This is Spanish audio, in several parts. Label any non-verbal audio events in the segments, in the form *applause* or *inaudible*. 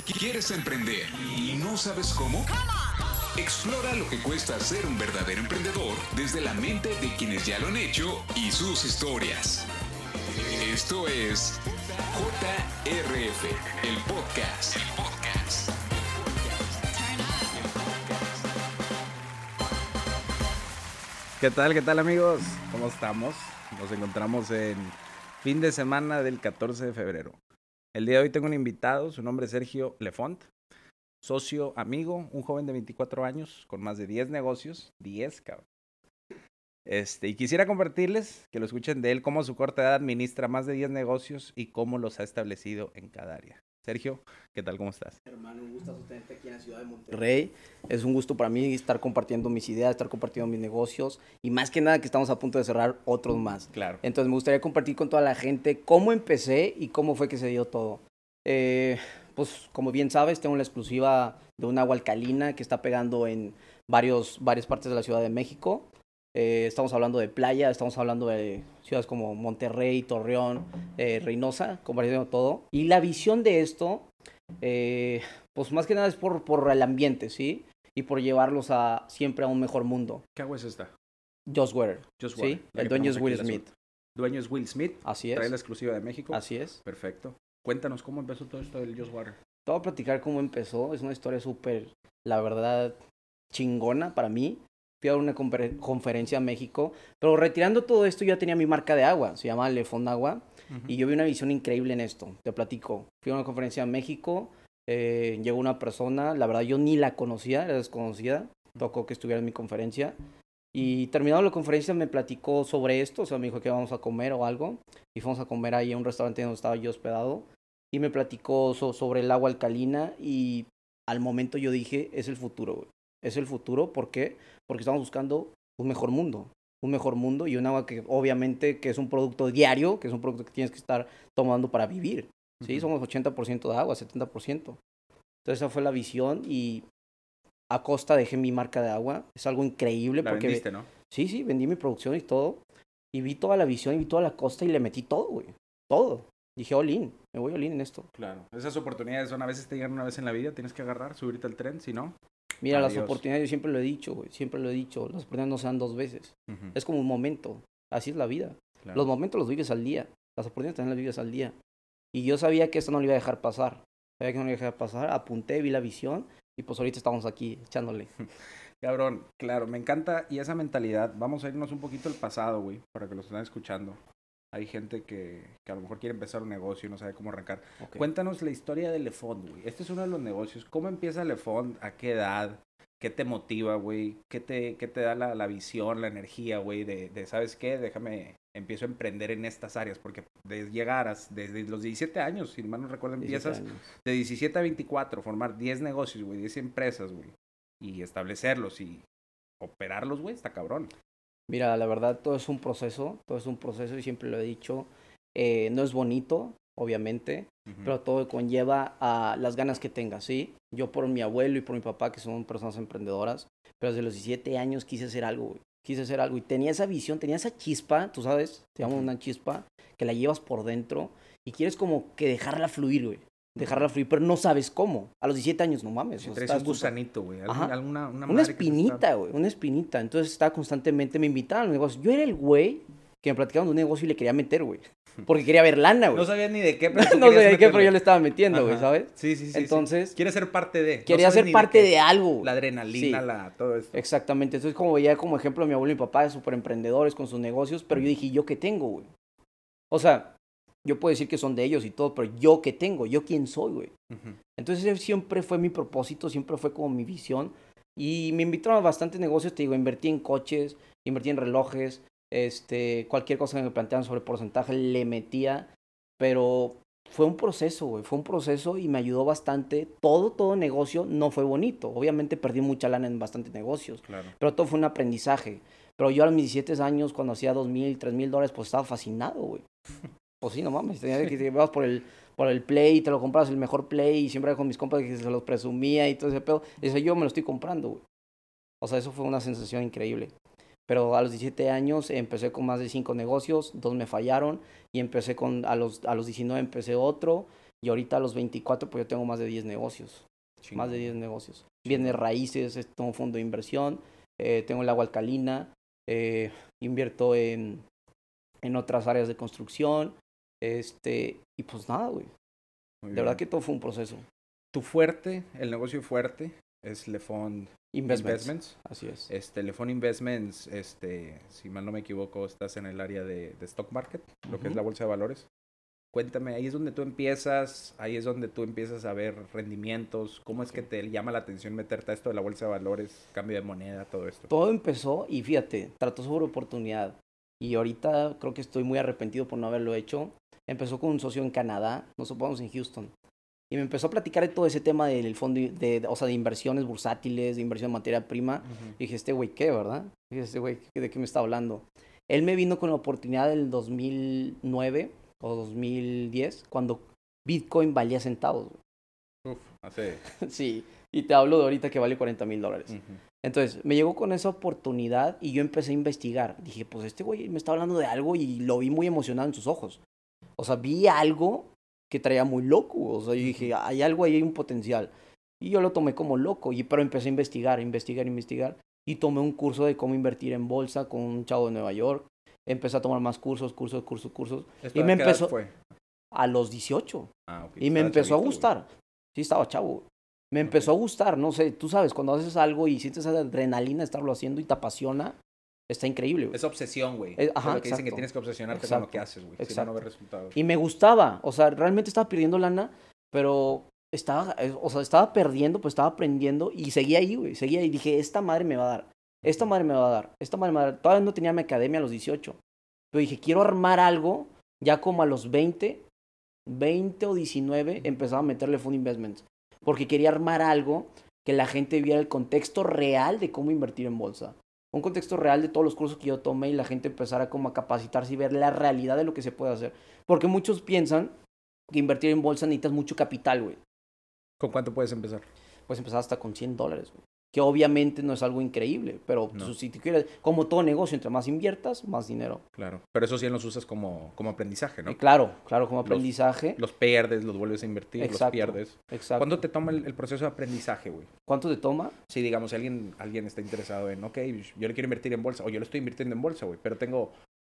¿Quieres emprender y no sabes cómo? Explora lo que cuesta ser un verdadero emprendedor desde la mente de quienes ya lo han hecho y sus historias. Esto es JRF, el podcast. El podcast. ¿Qué tal, qué tal amigos? ¿Cómo estamos? Nos encontramos en fin de semana del 14 de febrero. El día de hoy tengo un invitado, su nombre es Sergio Lefont, socio, amigo, un joven de 24 años con más de 10 negocios, 10 cabrón. Este, y quisiera compartirles, que lo escuchen de él, cómo a su corta edad administra más de 10 negocios y cómo los ha establecido en cada área. Sergio, ¿qué tal? ¿Cómo estás? Hermano, un gusto tenerte aquí en la ciudad de Monterrey. Es un gusto para mí estar compartiendo mis ideas, estar compartiendo mis negocios y más que nada que estamos a punto de cerrar otros más. Claro. Entonces me gustaría compartir con toda la gente cómo empecé y cómo fue que se dio todo. Eh, pues como bien sabes, tengo la exclusiva de un agua alcalina que está pegando en varios, varias partes de la Ciudad de México. Eh, estamos hablando de playa, estamos hablando de ciudades como Monterrey, Torreón, eh, Reynosa, compartiendo todo. Y la visión de esto, eh, pues más que nada es por, por el ambiente, ¿sí? Y por llevarlos a siempre a un mejor mundo. ¿Qué agua es esta? Josh Water. ¿sí? Water, la El dueño es Will Smith. Dueño es Will Smith. Así es. Trae la exclusiva de México. Así es. Perfecto. Cuéntanos cómo empezó todo esto del Just Water. Te voy a platicar cómo empezó. Es una historia súper, la verdad, chingona para mí. Fui a una confer- conferencia a México, pero retirando todo esto, yo ya tenía mi marca de agua, se llama Lefond Agua, y yo vi una visión increíble en esto. Te platico. Fui a una conferencia a México, eh, llegó una persona, la verdad yo ni la conocía, era desconocida, tocó que estuviera en mi conferencia. Y terminado la conferencia me platicó sobre esto, o sea, me dijo que íbamos a comer o algo, y fuimos a comer ahí a un restaurante donde estaba yo hospedado y me platicó so- sobre el agua alcalina y al momento yo dije, es el futuro, güey. Es el futuro, ¿por qué? Porque estamos buscando un mejor mundo, un mejor mundo y un agua que obviamente que es un producto diario, que es un producto que tienes que estar tomando para vivir. Sí, Ujú. somos 80% de agua, 70%. Entonces esa fue la visión y a costa dejé mi marca de agua. Es algo increíble La porque vendiste, ¿no? sí, sí, vendí mi producción y todo. Y vi toda la visión y vi toda la costa y le metí todo, güey. Todo. Dije, all in, me voy all in en esto. Claro. Esas oportunidades son a veces te llegan una vez en la vida, tienes que agarrar, subirte al tren, si no. Mira, las oportunidades, yo siempre lo he dicho, güey, siempre lo he dicho, las oportunidades no se dan dos veces. Es como un momento, así es la vida. claro. Los momentos los vives al día, las oportunidades también las vives al día. Y yo sabía que esto no lo iba a dejar pasar, sabía que no lo iba a dejar pasar, apunté, vi la visión y pues ahorita estamos aquí echándole. *laughs* Cabrón, claro, me encanta. Y esa mentalidad, vamos a irnos un poquito al pasado, güey, para que los estén escuchando. Hay gente que, que a lo mejor quiere empezar un negocio y no sabe cómo arrancar. Cuéntanos la historia de Lefond, güey. Este es uno de los negocios. ¿Cómo empieza Lefond? ¿A qué edad? ¿Qué te motiva, güey? ¿Qué te, qué te da la, la visión, la energía, güey? De, de, ¿sabes qué? Déjame, empiezo a emprender en estas áreas. Porque de llegar a, desde los 17 años, si mal no recuerdo, 17 empiezas de 17 a 24, formar 10 negocios, güey, 10 empresas, güey. Y establecerlos y operarlos, güey, está cabrón. Mira, la verdad, todo es un proceso, todo es un proceso y siempre lo he dicho. eh, no es bonito, obviamente, pero todo conlleva a las ganas que tengas, ¿sí? Yo por mi abuelo y por mi papá, que son personas emprendedoras, pero desde los 17 años quise hacer algo, güey. Quise hacer algo y tenía esa visión, tenía esa chispa, tú sabes, te llamo una chispa, que la llevas por dentro y quieres como que dejarla fluir, güey. Dejarla fluir, pero no sabes cómo. A los 17 años, no mames. Si traes estás un gusanito, güey. Alguna, una, está- espinita, güey, una espinita. Entonces estaba constantemente, me invitaban a los negocios. Yo era el güey que me platicaban de un negocio y le quería meter, güey. *laughs* Porque quería ver lana, güey. No sabías ni de qué, *laughs* pero tú no sabía de qué, pero yo le estaba metiendo, güey. ¿sabes? Sí, sí, sí. sí. Entonces, Quieres ser parte de. quería ser de parte de, algo. La adrenalina, Sí. la, todo esto. Exactamente. Entonces, como veía como ejemplo a mi abuelo y mi papá, súper emprendedores con sus negocios, pero yo dije, ¿yo qué tengo, güey? O sea, yo puedo decir que son de ellos y todo, pero ¿yo qué tengo? ¿Yo quién soy, güey? Ujú. Entonces ese siempre fue mi propósito, siempre fue como mi visión. Y me invitaron a bastantes negocios, te digo, invertí en coches, invertí en relojes, este, cualquier cosa que me planteaban sobre porcentaje le metía, pero fue un proceso, güey, fue un proceso y me ayudó bastante. Todo, todo negocio no fue bonito. Obviamente perdí mucha lana en bastantes negocios, Claro. pero todo fue un aprendizaje. Pero yo a mis 17 años, cuando hacía dos mil, tres mil dólares, pues estaba fascinado, güey. *laughs* Pues sí, no mames, tenía que te ibas por el, por el Play, te lo compras el mejor Play, y siempre con mis compas que se los presumía y todo ese pedo. Y dice, yo me lo estoy comprando, güey. O sea, eso fue una sensación increíble. Pero a los 17 años empecé con más de 5 negocios, dos me fallaron, y empecé con, a los, a los 19 empecé otro, Y ahorita a los 24, pues yo tengo más de 10 negocios. Más de 10 negocios. Bienes raíces, tengo un fondo de inversión, eh, tengo el agua alcalina, eh, invierto en, en otras áreas de construcción. Este, y pues nada, güey. De verdad que todo fue un proceso. Tu fuerte, el negocio fuerte, es Lefond Investments. Investments. Así es. Este, Lefond Investments, este, si mal no me equivoco, estás en el área de, de stock market, lo que es la bolsa de valores. Cuéntame, ahí es donde tú empiezas, ahí es donde tú empiezas a ver rendimientos, cómo es que te llama la atención meterte a esto de la bolsa de valores, cambio de moneda, todo esto. Todo empezó y fíjate, trató sobre oportunidad. Y ahorita creo que estoy muy arrepentido por no haberlo hecho. Empezó con un socio en Canadá, nos ocupamos en Houston. Y me empezó a platicar de todo ese tema del fondo, de, de- o sea, de inversiones bursátiles, de inversión en materia prima. Y dije, este güey, ¿qué, verdad? Dije, este güey, ¿de qué me está hablando? Él me vino con la oportunidad del 2009 o 2010, cuando Bitcoin valía centavos. Uf, hace... *laughs* sí, y te hablo de ahorita que vale 40 mil dólares. Entonces, me llegó con esa oportunidad y yo empecé a investigar. Dije, pues este güey me está hablando de algo y lo vi muy emocionado en sus ojos. O sea, vi algo que traía muy loco. O sea, yo dije, hay algo ahí, hay un potencial. Y yo lo tomé como loco, y, pero empecé a investigar, investigar, investigar. Y tomé un curso de cómo invertir en bolsa con un chavo de Nueva York. Empecé a tomar más cursos, cursos, cursos, cursos. ¿Esto Y me empezó- fue? A los 18. Ah, ok, Y me empezó a chavito, güey. gustar. Sí, estaba chavo. Me empezó a gustar, no sé, tú sabes, cuando haces algo y sientes esa adrenalina de estarlo haciendo y te apasiona, está increíble. güey. Es obsesión, güey. Es, ajá, lo que dicen que exacto. tienes que obsesionarte con lo que Exacto, haces, güey. Si no, no exacto. ves resultados. Y me gustaba, o sea, realmente estaba perdiendo lana, pero estaba, eh, o sea, estaba perdiendo, pues estaba aprendiendo y seguía ahí, güey, seguía ahí. Dije, esta madre me va a dar, esta madre me va a dar, esta madre me va a dar. Todavía no tenía mi academia a los 18, pero dije, quiero armar algo, ya como a los 20, 20 o 19, empezaba a meterle Fund Investments, porque quería armar algo que la gente viera el contexto real de cómo invertir en bolsa. Un contexto real de todos los cursos que yo tomé y la gente empezara como a capacitarse y ver la realidad de lo que se puede hacer. Porque muchos piensan que invertir en bolsa necesitas mucho capital, güey. ¿Con cuánto puedes empezar? Puedes empezar hasta con 100 dólares, güey. Que obviamente no es algo increíble, pero No. pues, si te quieres, como todo negocio, entre más inviertas, más dinero. Claro. Pero eso sí los usas como, como aprendizaje, ¿no? Y claro, claro, como aprendizaje. Los pierdes, los vuelves a invertir, los Exacto. pierdes. Exacto. ¿Cuándo te toma el, el proceso de aprendizaje, güey? ¿Cuánto te toma? Si, digamos, si alguien, alguien está interesado en, ok, yo le quiero invertir en bolsa, o yo lo estoy invirtiendo en bolsa, güey, pero tengo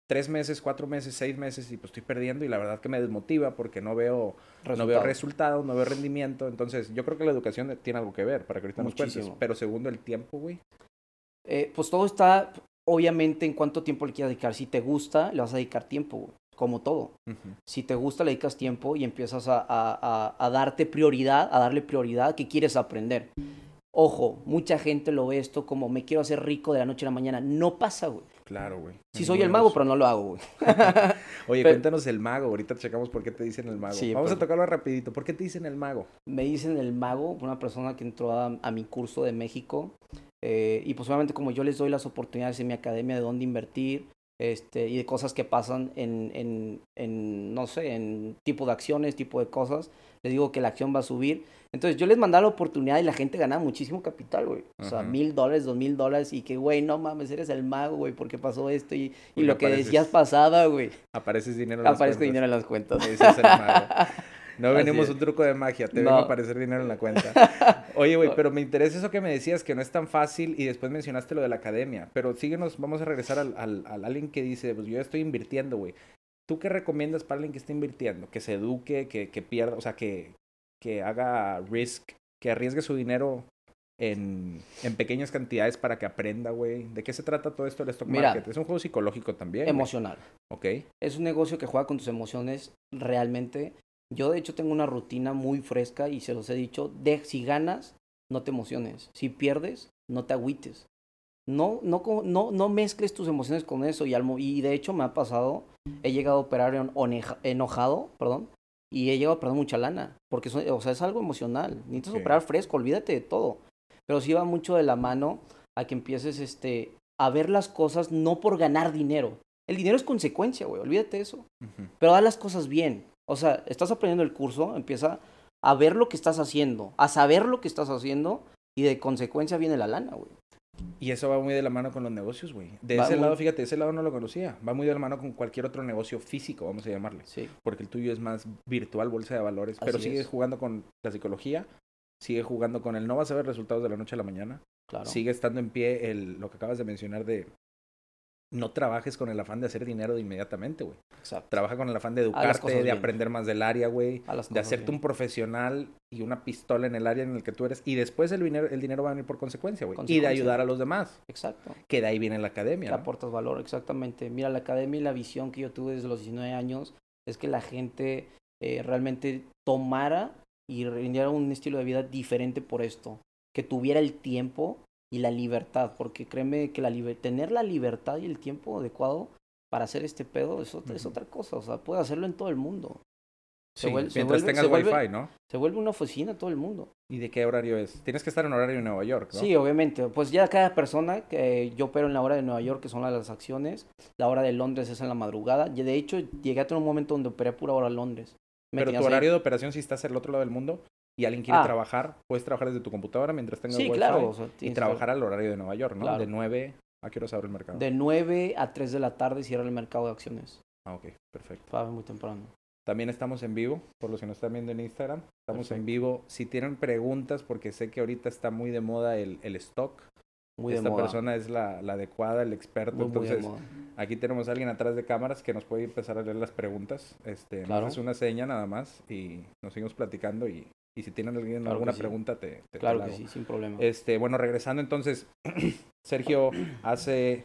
tres meses, cuatro meses, seis meses y pues estoy perdiendo y la verdad que me desmotiva porque no veo, no veo Resultados. no veo rendimiento. Entonces, yo creo que la educación tiene algo que ver para que ahorita nos cuentes. Pero segundo, el tiempo, güey. Eh, pues todo está, obviamente, en cuánto tiempo le quieras dedicar. Si te gusta, le vas a dedicar tiempo, güey. Como todo. Si te gusta, le dedicas tiempo y empiezas a, a- a- a darte prioridad, a darle prioridad que quieres aprender. Ojo, mucha gente lo ve esto como me quiero hacer rico de la noche a la mañana. No pasa, güey. Claro, güey. Sí soy el mago, pero no lo hago, güey. *laughs* Oye, Pero- cuéntanos el mago. Ahorita checamos por qué te dicen el mago. Sí, Vamos pero- a tocarlo rapidito. ¿Por qué te dicen el mago? Me dicen el mago, una persona que entró a, a mi curso de México. eh, y pues obviamente como yo les doy las oportunidades en mi academia de dónde invertir este, y de cosas que pasan en, en, en, no sé, en tipo de acciones, tipo de cosas, les digo que la acción va a subir. Entonces yo les mandaba la oportunidad y la gente ganaba muchísimo capital, güey. O sea, mil dólares, dos mil dólares y que, güey, no mames, eres el mago, güey, porque pasó esto y, y lo que decías pasaba, güey. Apareces dinero en las cuentas. dinero en las cuentas. Ese es el mago. *laughs* No Así venimos es. un truco de magia, te No. vengo a aparecer dinero en la cuenta. *laughs* Oye, güey, pero me interesa eso que me decías, que no es tan fácil y después mencionaste lo de la academia. Pero síguenos, vamos a regresar al, al, al alguien que dice, pues yo estoy invirtiendo, güey. ¿Tú qué recomiendas para alguien que está invirtiendo? Que se eduque, que, que pierda, o sea, que, que haga risk, que arriesgue su dinero en, en pequeñas cantidades para que aprenda, güey. ¿De qué se trata todo esto del stock Mira, market? Es un juego psicológico también. Emocional. Ok. es un negocio que juega con tus emociones realmente. Yo de hecho tengo una rutina muy fresca y se los he dicho, de, si ganas, no te emociones. Si pierdes, no te agüites. No, no, no, no mezcles tus emociones con eso. Y, al y de hecho me ha pasado, he llegado a operar en- oneja- enojado, perdón, y he llegado a perder mucha lana. Porque eso- o sea, es algo emocional. Necesitas Ok. operar fresco, olvídate de todo. Pero sí va mucho de la mano a que empieces este, a ver las cosas no por ganar dinero. El dinero es consecuencia, güey, olvídate de eso. Pero haz las cosas bien. O sea, estás aprendiendo el curso, empieza a ver lo que estás haciendo, a saber lo que estás haciendo y de consecuencia viene la lana, güey. Y eso va muy de la mano con los negocios, güey. De Va ese muy- lado, fíjate, ese lado no lo conocía. Va muy de la mano con cualquier otro negocio físico, vamos a llamarle. Sí, Porque el tuyo es más virtual, bolsa de valores. pero sigue es. jugando con la psicología, sigue jugando con el no vas a ver resultados de la noche a la mañana. claro. Sigue estando en pie el, lo que acabas de mencionar de no trabajes con el afán de hacer dinero de inmediatamente, güey. Exacto. Trabaja con el afán de educarte, de bien. aprender más del área, güey. De hacerte bien. un profesional y una pistola en el área en el que tú eres. Y después el dinero, el dinero va a venir por consecuencia, güey. Y de ayudar a los demás. Exacto. Que de ahí viene la academia. Le ¿no? aportas valor, exactamente. Mira, la academia y la visión que yo tuve desde los 19 años es que la gente eh, realmente tomara y rindiera un estilo de vida diferente por esto. Que tuviera el tiempo y la libertad, porque créeme que la liber- tener la libertad y el tiempo adecuado para hacer este pedo es, otra- es otra cosa. O sea, puedes hacerlo en todo el mundo. Se Sí, vuel- se mientras vuelve- tengas se vuelve- wifi, ¿no? Se vuelve una oficina todo el mundo. ¿Y de qué horario es? Tienes que estar en horario en Nueva York, ¿no? Sí, obviamente. Pues ya cada persona, que yo opero en la hora de Nueva York, que son las las acciones, la hora de Londres es en la madrugada. Y de hecho, llegué a tener un momento donde operé pura hora Londres. Me Pero tu ahí- horario de operación, si estás al otro lado del mundo y alguien quiere Ah. trabajar, puedes trabajar desde tu computadora mientras tengas Sí, wifi claro. o sea, y trabajar al horario de Nueva York, ¿no? Claro. De 9 a qué hora se abre el mercado. De 9 a 3 de la tarde cierra el mercado de acciones. Ah, ok, perfecto. Para muy temprano. También estamos en vivo, por los que nos están viendo en Instagram. Estamos en Perfecto. vivo. Si tienen preguntas, porque sé que ahorita está muy de moda el, el stock. Muy Esta de moda. persona es la, la adecuada, el experto. Muy, muy Entonces, moda. aquí tenemos a alguien atrás de cámaras que nos puede empezar a leer las preguntas. Este, Claro. Nos hace una seña nada más y nos seguimos platicando. Y, y si tienen alguien Claro alguna sí. pregunta, te, te- te Claro la que hago. sí, sin problema. Este, bueno, regresando entonces, *clears throat* Sergio hace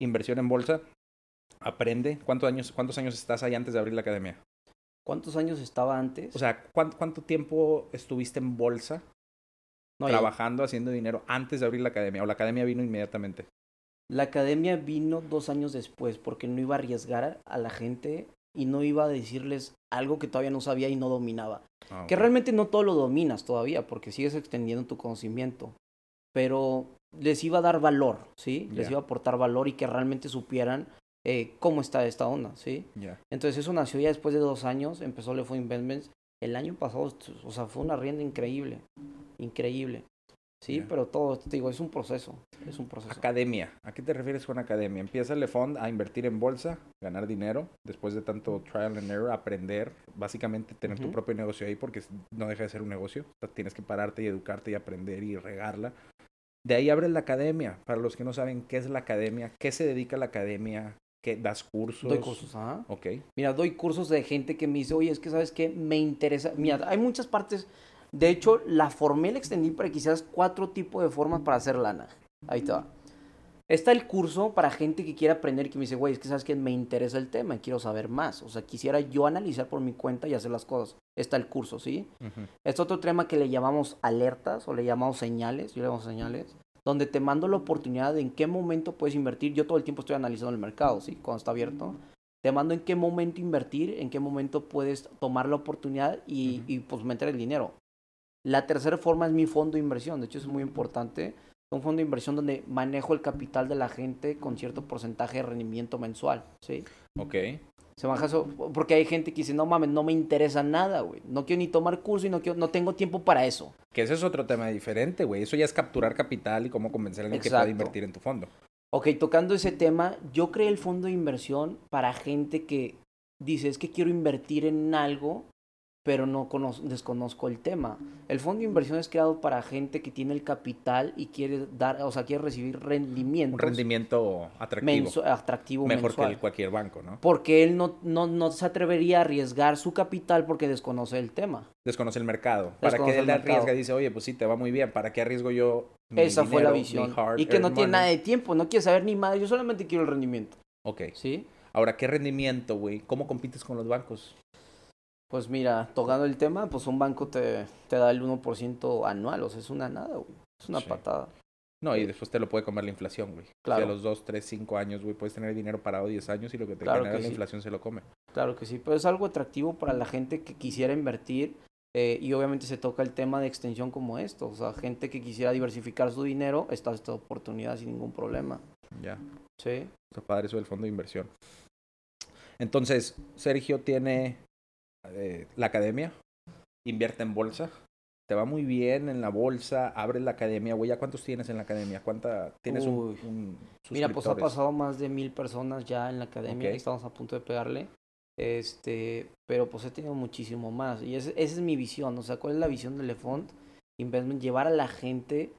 inversión en bolsa, aprende. ¿Cuántos años, ¿Cuántos años estás ahí antes de abrir la academia? ¿Cuántos años estaba antes? O sea, ¿cuán- ¿cuánto, tiempo estuviste en bolsa No, ya- trabajando, haciendo dinero antes de abrir la academia? ¿O la academia vino inmediatamente? La academia vino dos años después porque no iba a arriesgar a la gente y no iba a decirles algo que todavía no sabía y no dominaba. Ah, Que realmente no todo lo dominas todavía porque sigues extendiendo tu conocimiento. Pero les iba a dar valor, ¿sí? Les iba a aportar valor y que realmente supieran eh, cómo está esta onda, ¿sí? Ya. Entonces eso nació ya después de dos años, empezó Lefo Investments. El año pasado, o sea, fue una rienda increíble, increíble. Sí, Ya. pero todo, te digo, es un proceso, es un proceso. Academia. ¿A qué te refieres con academia? Empieza el fond a invertir en bolsa, ganar dinero, después de tanto trial and error, aprender, básicamente tener tu Ujú. propio negocio ahí porque no deja de ser un negocio. O sea, tienes que pararte y educarte y aprender y regarla. De ahí abres la academia. Para los que no saben qué es la academia, qué se dedica la academia, qué das cursos. Doy cursos, ajá. Ok. Mira, doy cursos de gente que me dice, oye, es que sabes que me interesa. Mira, hay muchas partes. De hecho, la formé, la extendí para hicieras cuatro tipos de formas para hacer lana. Ahí te va. Está el curso para gente que quiere aprender que me dice, güey, es que sabes que me interesa el tema y quiero saber más. O sea, quisiera yo analizar por mi cuenta y hacer las cosas. Está el curso, ¿sí? Ujú. Está otro tema que le llamamos alertas o le llamamos señales, yo le llamo señales, donde te mando la oportunidad de en qué momento puedes invertir. Yo todo el tiempo estoy analizando el mercado, ¿sí? Cuando está abierto. Te mando en qué momento invertir, en qué momento puedes tomar la oportunidad y, y, pues meter el dinero. La tercera forma es mi fondo de inversión, de hecho es muy importante. Un fondo de inversión donde manejo el capital de la gente con cierto porcentaje de rendimiento mensual, ¿sí? Ok. Se baja eso, porque hay gente que dice, no mames, no me interesa nada, güey. No quiero ni tomar curso y no, quiero, no tengo tiempo para eso. Que ese es otro tema diferente, güey. Eso ya es capturar capital y cómo convencer a alguien que pueda Exacto. invertir en tu fondo. Ok, tocando ese tema, yo creé el fondo de inversión para gente que dice, es que quiero invertir en algo, pero no conoz- desconozco el tema. El fondo de inversión es creado para gente que tiene el capital y quiere dar, o sea, quiere recibir rendimientos. Un rendimiento atractivo. atractivo mejor mensual. que el cualquier banco, ¿no? Porque él no, no, no se atrevería a arriesgar su capital porque desconoce el tema. Desconoce el mercado. Para que él arriesga dice, oye, pues sí, te va muy bien. ¿Para qué arriesgo yo? mi Esa fue la visión. Y que no tiene money? nada de tiempo, no quiere saber ni madre, yo solamente quiero el rendimiento. Ok. ¿Sí? Ahora, ¿qué rendimiento, güey? ¿Cómo compites con los bancos? Pues mira, tocando el tema, pues un banco te, te da el 1% anual, o sea, es una nada, güey. Es una Sí. patada. No, y después te lo puede comer la inflación, güey. Claro. Si a los 2, 3, 5 años, güey, puedes tener dinero parado 10 años y lo que te Claro genera que la sí. inflación se lo come. Claro que sí, pero es algo atractivo para la gente que quisiera invertir eh, y obviamente se toca el tema de extensión como esto, o sea, gente que quisiera diversificar su dinero, está esta oportunidad sin ningún problema. Ya. Sí, Está padre eso del fondo de inversión. Entonces, Sergio tiene eh, la academia, invierte en bolsa, te va muy bien en la bolsa, abres la academia, güey, ¿ya cuántos tienes en la academia? ¿Cuánta tienes un, Uy. un Mira, pues ha pasado más de mil personas ya en la academia, Ok. y estamos a punto de pegarle. Este, pero pues he tenido muchísimo más. Y ese- esa es mi visión. O sea, ¿cuál es la visión de Lefont? Investment, llevar a la gente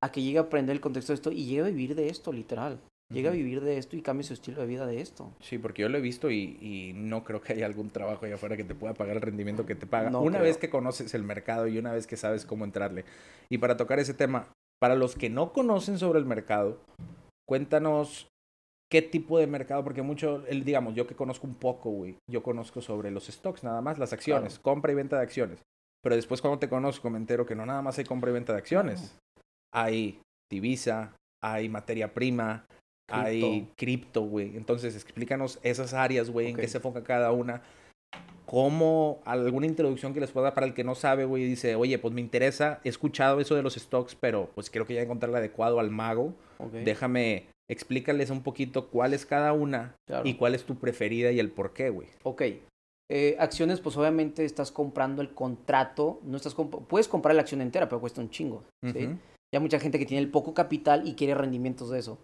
a que llegue a aprender el contexto de esto y llegue a vivir de esto, literal. Llegue a vivir de esto y cambie su estilo de vida de esto. Sí, porque yo lo he visto y, y no creo que haya algún trabajo allá afuera que te pueda pagar el rendimiento que te paga. No una creo. vez que conoces el mercado y una vez que sabes cómo entrarle. Y para tocar ese tema, para los que no conocen sobre el mercado, cuéntanos qué tipo de mercado, porque mucho, digamos, yo que conozco un poco, güey, yo conozco sobre los stocks, nada más las acciones, compra y venta de acciones. Pero después cuando te conozco me entero que no nada más hay compra y venta de acciones. Hay divisa, hay materia prima, hay cripto, güey. Entonces, explícanos esas áreas, güey, en qué se enfoca cada una. ¿Cómo alguna introducción que les pueda dar para el que no sabe, güey? Dice, oye, pues me interesa, he escuchado eso de los stocks, pero pues creo que ya encontré el adecuado al mago. Ok, Déjame, explícales un poquito cuál es cada una claro. y cuál es tu preferida y el por qué, güey. Ok. Eh, acciones, pues obviamente estás comprando el contrato. No estás comp- Puedes comprar la acción entera, pero cuesta un chingo. ¿sí? Ujú. Ya mucha gente que tiene el poco capital y quiere rendimientos de eso.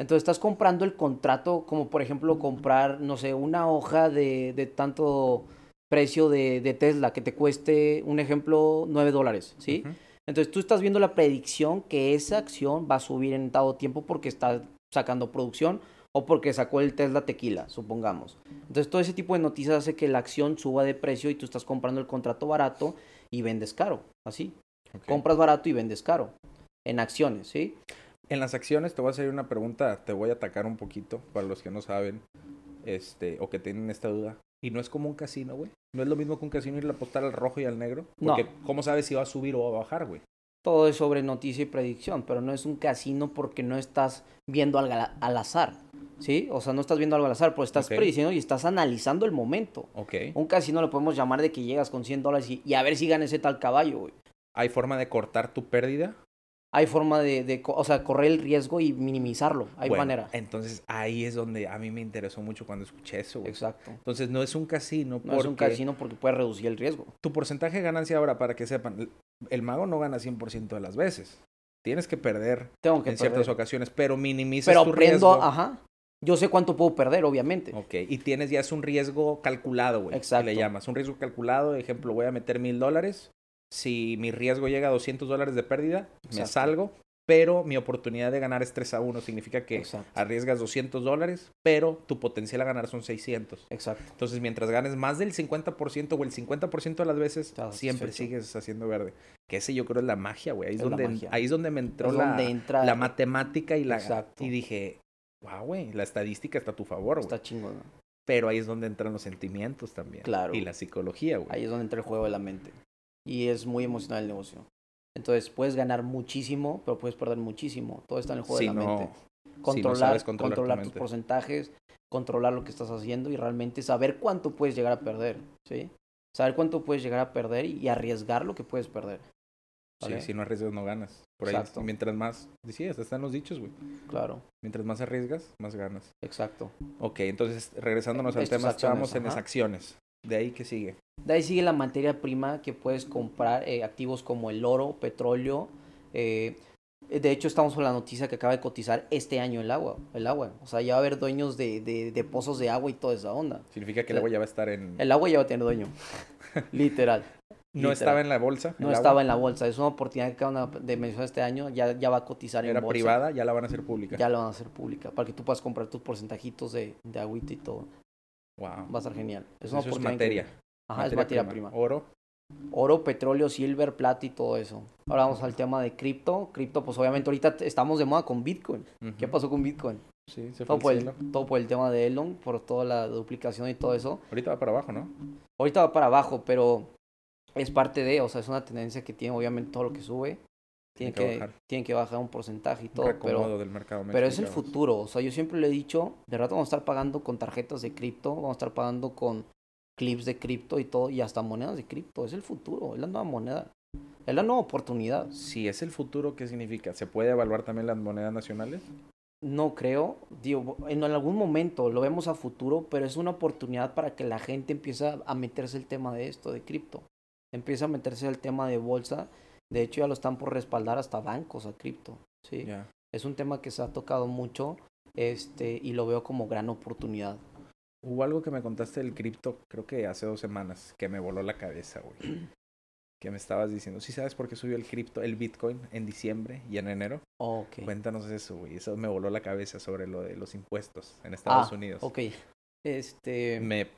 Entonces estás comprando el contrato, como por ejemplo comprar, no sé, una hoja de, de tanto precio de, de Tesla que te cueste, un ejemplo, 9 dólares, ¿sí? Entonces tú estás viendo la predicción que esa acción va a subir en dado tiempo porque está sacando producción o porque sacó el Tesla tequila, supongamos. Entonces todo ese tipo de noticias hace que la acción suba de precio y tú estás comprando el contrato barato y vendes caro, así. Compras barato y vendes caro en acciones, ¿sí? En las acciones te voy a hacer una pregunta, te voy a atacar un poquito para los que no saben, este, o que tienen esta duda. Y no es como un casino, güey. No es lo mismo que un casino ir a apostar al rojo y al negro. No. Porque ¿cómo sabes si va a subir o va a bajar, güey? Todo es sobre noticia y predicción, pero no es un casino porque no estás viendo al, al azar, ¿sí? O sea, no estás viendo algo al azar, pues estás prediciendo y estás analizando el momento. Ok. Un casino lo podemos llamar de que llegas con 100 dólares y, y a ver si gana ese tal caballo, güey. ¿Hay forma de cortar tu pérdida? Hay forma de, de o sea, correr el riesgo y minimizarlo. Hay Bueno, manera. Entonces ahí es donde a mí me interesó mucho cuando escuché eso, güey. Exacto. Entonces no es un casino No es un casino porque puede reducir el riesgo. tu porcentaje de ganancia ahora, para que sepan, el- mago no gana 100% de las veces. Tienes que perder Tengo que en ciertas perder. ocasiones, pero minimizas Pero tu aprendo, riesgo. ajá. Yo sé cuánto puedo perder, obviamente. Ok, y tienes ya es un riesgo calculado, güey. que Exacto. Le llamas. Un riesgo calculado, ejemplo, voy a meter mil dólares. Si mi riesgo llega a 200 dólares de pérdida, me Exacto. salgo. Pero mi oportunidad de ganar es 3 a 1. Significa que Exacto. arriesgas 200 dólares, pero tu potencial a ganar son 600. Exacto. Entonces, mientras ganes más del 50% o el 50% de las veces, siempre sigues haciendo verde. Que ese yo creo es la magia, güey. Ahí, es Es donde, ahí es donde me entró Es la, donde entra- la matemática y la... Exacto. Y dije, wow, güey, la estadística está a tu favor, güey. Está chingón. ¿no? Pero ahí es donde entran los sentimientos también. Claro. Y la psicología, güey. Ahí es donde entra el juego de la mente. Y es muy emocional el negocio. Entonces puedes ganar muchísimo, pero puedes perder muchísimo. Todo está en el juego Si de la no- mente. si no Controlar, controlar controlar tus porcentajes, controlar lo que estás haciendo y realmente saber cuánto puedes llegar a perder. ¿sí? Saber cuánto puedes llegar a perder y arriesgar lo que puedes perder. Sí, si no arriesgas, no ganas. Por ahí, Exacto. mientras más... Sí, hasta están los dichos, güey. Claro, Mientras más arriesgas, más ganas. exacto. Ok, entonces, regresándonos al Estos tema, estábamos acciones, en las acciones. De ahí, ¿qué sigue? De ahí sigue la materia prima que puedes comprar, eh, activos como el oro, petróleo. eh, de hecho, estamos con la noticia que acaba de cotizar este año el agua. El agua. O sea, ya va a haber dueños de, de, de pozos de agua y toda esa onda. Significa que el El- agua ya va a estar en... El agua ya va a tener dueño. *laughs* Literal. No literal. estaba en la bolsa. No estaba agua. en la bolsa. Es una oportunidad que acaban de mencionar este año. Ya, ya va a cotizar en Era bolsa. privada, ya la van a hacer pública. Ya la van a hacer pública. Para que tú puedas comprar tus porcentajitos de, de agüita y todo. Wow. Va a estar genial. Es Eso una es oportunidad materia. Ajá, es materia prima. Oro. Oro, petróleo, silver, plata y todo eso. Ahora vamos al tema de cripto. Cripto, pues obviamente ahorita estamos de moda con Bitcoin. ¿Qué pasó con Bitcoin? Sí, se fue Todo por, el, todo por el tema de Elon, por toda la duplicación y todo eso. Ahorita va para abajo, ¿no? Ahorita va para abajo, pero es parte de, o sea, es una tendencia que tiene obviamente todo lo que sube. Tiene que que, bajar. tiene que bajar un porcentaje y todo, pero, del mercado pero es el futuro. O sea, yo siempre le he dicho, de rato vamos a estar pagando con tarjetas de cripto, vamos a estar pagando con clips de cripto y todo, y hasta monedas de cripto. Es el futuro, es la nueva moneda. Es la nueva oportunidad. Si es el futuro, ¿qué significa? ¿Se puede evaluar también las monedas nacionales? No creo, digo, en algún momento lo vemos a futuro, pero es una oportunidad para que la gente empiece a- meterse el tema de esto, de cripto. empieza a meterse al tema de bolsa. De hecho, ya lo están por respaldar hasta bancos a cripto. Sí. Es un tema que se ha tocado mucho este, y lo veo como gran oportunidad. Hubo algo que me contaste del cripto, creo que hace dos semanas, que me voló la cabeza, güey. *clears throat* Que me estabas diciendo, ¿sí sabes por qué subió el cripto, el Bitcoin en diciembre y en enero? Ok. Cuéntanos eso, güey. Eso me voló la cabeza sobre lo de los impuestos en Estados Ah, Unidos. Ok. Este. Me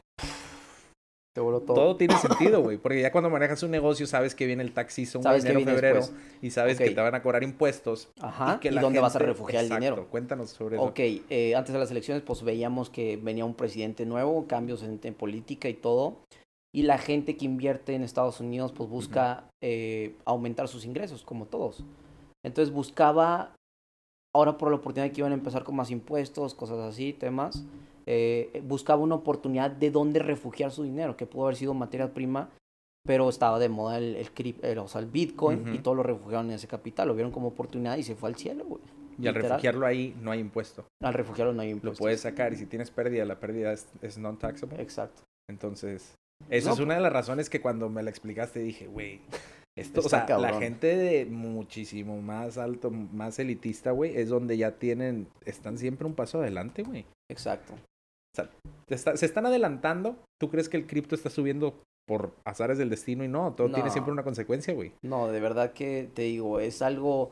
Te voló todo. todo tiene sentido, güey. Porque ya cuando manejas un negocio sabes que viene el tax season, Sabes enero, febrero, después. y sabes que te van a cobrar impuestos. Ajá. que ¿Y la dónde vas a refugiar el dinero? Cuéntanos sobre eso. Ok, eh, antes de las elecciones, pues veíamos que venía un presidente nuevo, cambios en, en política y todo. Y la gente que invierte en Estados Unidos, pues busca eh, aumentar sus ingresos, como todos. Entonces buscaba, ahora por la oportunidad que iban a empezar con más impuestos, cosas así, temas, eh, buscaba una oportunidad de dónde refugiar su dinero, que pudo haber sido materia prima, pero estaba de moda el, el, el- o sea, el Bitcoin y todos lo refugiaron en ese capital, lo vieron como oportunidad y se fue al cielo, güey. y al refugiarlo ahí no hay impuesto. Al refugiarlo no hay Lo impuestos. puedes sacar y si tienes pérdida, la pérdida es, es non-taxable. Exacto. Entonces, eso No, es una de las razones que cuando me la explicaste dije, güey, *laughs* esto, o sea, la gente de muchísimo más alto, más elitista, güey, es donde ya tienen, están siempre un paso adelante, güey. Exacto. Está- se están adelantando. ¿Tú crees que el cripto está subiendo por azares del destino y no? Todo tiene siempre una consecuencia, güey. No, de verdad que te digo, es algo,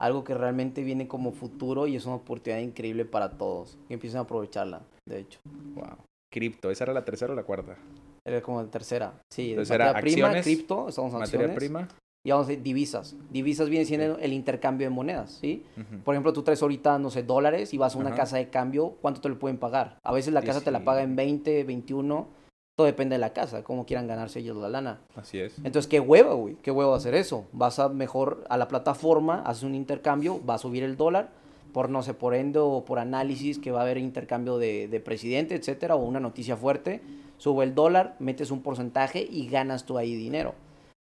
algo que realmente viene como futuro y es una oportunidad increíble para todos. Que empiecen a aprovecharla, de hecho. Wow. Cripto, ¿esa era la tercera o la cuarta? Era como la tercera. Sí, Entonces era prima, acciones, cripto, estamos en Materia acciones. prima. Y vamos a decir divisas. Divisas viene siendo el intercambio de monedas, ¿sí? Por ejemplo, tú traes ahorita, no sé, dólares y vas a una casa de cambio, ¿cuánto te lo pueden pagar? A veces la casa te la paga en 20, 21, todo depende de la casa, cómo quieran ganarse ellos la lana. Así es. Entonces, qué hueva, güey, qué hueva hacer eso. Vas a mejor a la plataforma, haces un intercambio, va a subir el dólar, por no sé, por endo o por análisis que va a haber intercambio de, de presidente, etcétera, o una noticia fuerte, sube el dólar, metes un porcentaje y ganas tú ahí dinero.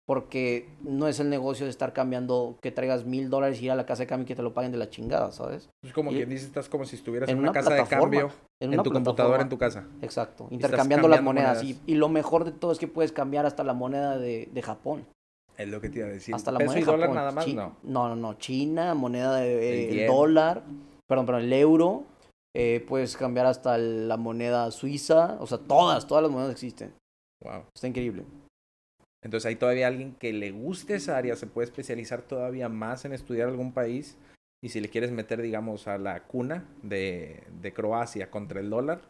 Porque no es el negocio de estar cambiando, que traigas mil dólares y ir a la casa de cambio y que te lo paguen de la chingada, ¿sabes? Es como Y- quien dice, estás como si estuvieras en una, una casa de cambio, en, tu computadora, en tu casa. Exacto, intercambiando las monedas. Y, lo mejor de todo es que puedes cambiar hasta la moneda de, de Japón. Es lo que te iba a decir. Hasta la Peso moneda y de dólar Japón. nada más, Chi- no. No, no, no. China, moneda de El el yen. dólar, perdón, perdón, el euro. eh, puedes cambiar hasta la moneda suiza. O sea, todas, todas las monedas existen. Wow. Está increíble. Entonces hay todavía alguien que le guste esa área, se puede especializar todavía más en estudiar algún país. Y si le quieres meter, digamos, a la cuna de, de Croacia contra el dólar,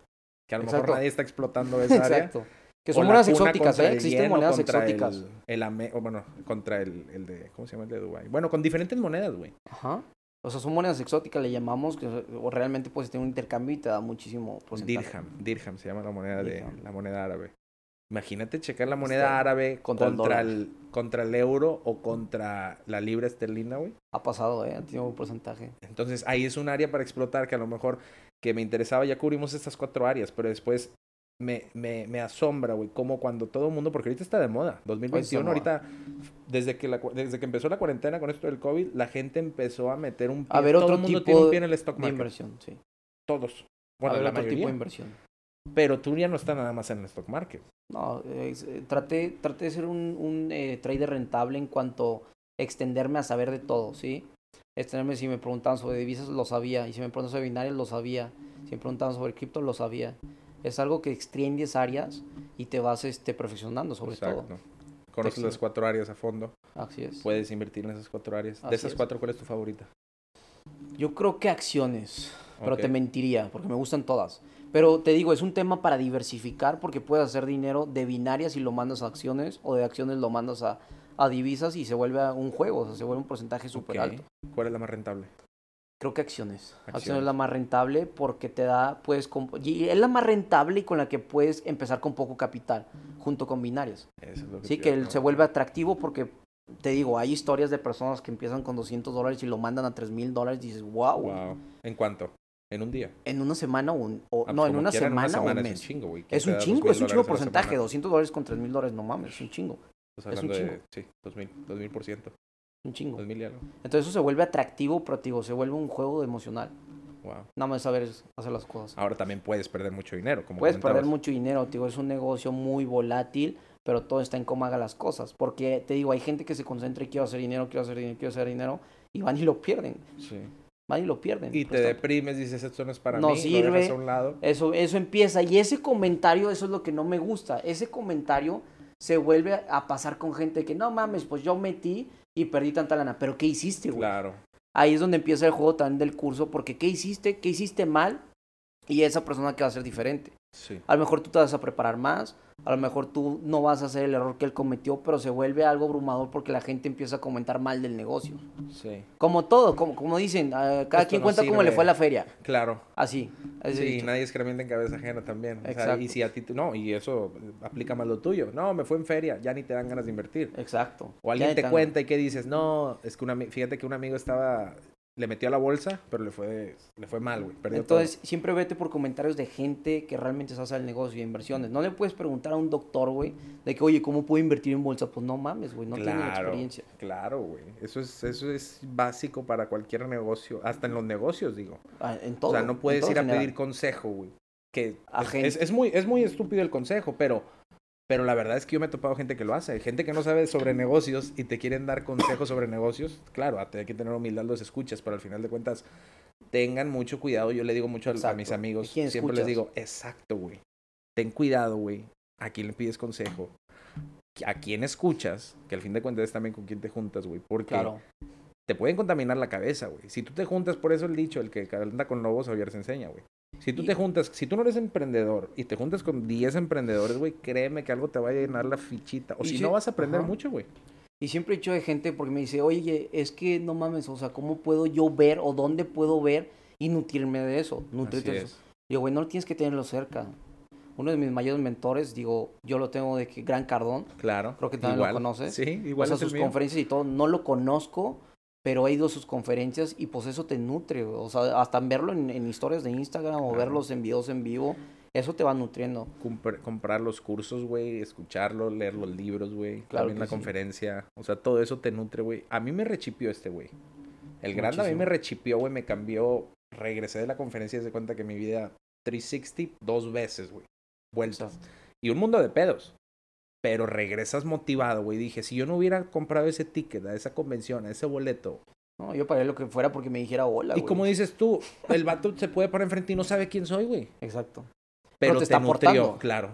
que a lo Exacto. mejor nadie está explotando esa *laughs* área. Exacto. Que o son monedas exóticas, ¿eh? Existen monedas exóticas. El, el ame- o bueno, contra el, el de, ¿cómo se llama el de Dubái? Bueno, con diferentes monedas, güey. Ajá. O sea, son monedas exóticas, le llamamos, que o realmente puedes tener un intercambio y te da muchísimo porcentaje. Dirham, dirham se llama la moneda de la moneda árabe. Imagínate checar la moneda Está- árabe contra contra, el el, contra el euro o contra la libra esterlina, güey. Ha pasado, ¿eh? Ha tenido un porcentaje. Entonces ahí es un área para explotar que a lo mejor que me interesaba, ya cubrimos estas cuatro áreas, pero después me, me, me asombra, güey, como cuando todo el mundo, porque ahorita está de moda, 2021, moda. ahorita, desde que, la, desde que empezó la cuarentena con esto del COVID, la gente empezó a meter un pie, A ver, todo otro el mundo tipo tiene un pie en el stock De market, inversión, sí. todos, a bueno, ver, la otro tipo de inversión. Pero tú ya no estás nada más en el stock market. No, eh, traté, traté de ser un, un eh, trader rentable en cuanto a extenderme a saber de todo, ¿sí? Extenderme, si me preguntaban sobre divisas, lo sabía. Y si me preguntaban sobre binarios, lo sabía. Si me preguntaban sobre cripto, lo sabía. Es algo que extiendes áreas y te vas este, perfeccionando sobre Exacto. todo. Conoces las cuatro áreas a fondo, Así es. puedes invertir en esas cuatro áreas. Así de esas es. cuatro, ¿cuál es tu favorita? Yo creo que acciones, pero te mentiría, porque me gustan todas. Pero te digo, es un tema para diversificar porque puedes hacer dinero de binarias y lo mandas a acciones o de acciones lo mandas a, a divisas y se vuelve a un juego, o sea, se vuelve un porcentaje súper alto. ¿Cuál es la más rentable? Creo que acciones. Acciones. Acciones. es la más rentable porque te da, puedes, y es la más rentable y con la que puedes empezar con poco capital, junto con binarias. Eso es lo que Sí, que él se vuelve atractivo porque, te digo, hay historias de personas que empiezan con 200 dólares y lo mandan a 3 mil dólares y dices, wow, Wow. ¿En cuánto? ¿En un día? en una semana o, un- o- Ah, no, pues en como una semana, o un es mes. un chingo, güey. ¿Quién Es un chingo, 2,000 es un chingo porcentaje. semana? 200 dólares con 3 mil dólares, no mames, es un chingo. Estás es un hablando de, chingo. sí, 2000, 2000 por ciento. Un chingo. 2000 y algo. Entonces eso se vuelve atractivo, pero digo, se vuelve un juego emocional. Wow. Nada más saber hacer las cosas. Ahora también puedes perder mucho dinero, como Puedes perder mucho dinero, digo, es un negocio muy volátil, pero todo está en cómo haga las cosas. Porque te digo, hay gente que se concentra y quiero hacer dinero, quiero hacer dinero, quiero hacer dinero, y van y lo pierden. Sí. Van y lo pierden. Y te deprimes, dices, esto no es para No mí, lo dejas a un lado. Eso, eso empieza. Y ese comentario, eso es lo que no me gusta. Ese comentario se vuelve a pasar con gente que, no mames, pues yo metí y perdí tanta lana. Pero ¿qué hiciste, güey? Claro. Ahí es donde empieza el juego también del curso, porque ¿qué hiciste? ¿Qué hiciste mal? Y esa persona que va a ser diferente. Sí. A lo mejor tú te vas a preparar más, a lo mejor tú no vas a hacer el error que él cometió, pero se vuelve algo abrumador porque la gente empieza a comentar mal del negocio. Sí. Como todo, como, como dicen, ah, cada Esto quien no cuenta cómo le fue a la feria. Claro. Así. Sí, dicho. nadie excrementa en cabeza ajena también. O sea, Exacto. y si a ti, no, y eso aplica más lo tuyo. No, me fue en feria, ya ni te dan ganas de invertir. Exacto. O alguien te cuenta y que dices, no, es que un ami- fíjate que un amigo estaba, le metió a la bolsa, pero le fue, le fue mal, güey. Perdió Entonces, siempre vete por comentarios de gente que realmente se hace el negocio de inversiones. No le puedes preguntar a un doctor, güey, de que, oye, ¿cómo puedo invertir en bolsa? Pues no mames, güey, no todo. tiene Claro, experiencia. Claro, güey. Eso es, eso es básico para cualquier negocio, hasta en los negocios, digo. Ah, En todo. o sea, no puedes ir a general. pedir consejo, güey. Que A es, gente. es- es muy, es muy estúpido el consejo, pero, pero la verdad es que yo me he topado gente que lo hace. Gente que no sabe sobre negocios y te quieren dar consejos sobre negocios. Claro, hay que tener humildad los escuchas, pero al final de cuentas, tengan mucho cuidado. Yo le digo mucho a, mis amigos, ¿Y quién siempre les escuchas? digo, exacto, güey. Ten cuidado, güey. A quién le pides consejo. A quién escuchas, que al fin de cuentas es también con quién te juntas, güey. Porque Claro. te pueden contaminar la cabeza, güey. Si tú te juntas, por eso el dicho, el que anda con lobos, aullar se enseña, güey. Si tú Y- te juntas, si tú no eres emprendedor y te juntas con 10 emprendedores, güey, créeme que algo te va a llenar la fichita. O si no, vas a aprender ajá. mucho, güey. Y siempre he dicho de gente porque me dice, oye, es que no mames, o sea, ¿cómo puedo yo ver o dónde puedo ver y nutrirme de eso? Nutrirte de eso. es. Digo, güey, no tienes que tenerlo cerca. Uno de mis mayores mentores, digo, yo lo tengo de que Gran Cardón, Claro. Creo que también lo conoces. Sí, igual o sea, es el sus mío. conferencias y todo, no lo conozco, pero he ido a sus conferencias y pues eso te nutre, o sea, hasta verlo en, en historias de Instagram o Claro. verlos en videos en vivo, eso te va nutriendo. Compr- comprar los cursos, güey, escucharlo, leer los libros, güey. Claro también la sí. conferencia. O sea, todo eso te nutre, güey. A mí me rechipió este, güey. El grande a mí me rechipió, güey, me cambió. Regresé de la conferencia y se cuenta que mi vida 360 dos veces, güey. Vueltas. Y un mundo de pedos. Pero regresas motivado, güey. Dije, si yo no hubiera comprado ese ticket a esa convención, a ese boleto. No, yo pagué lo que fuera porque me dijera hola, y güey. como dices tú, el vato se puede poner enfrente y no sabe quién soy, güey. Exacto. Pero, te te, está nutrió, aportando. claro.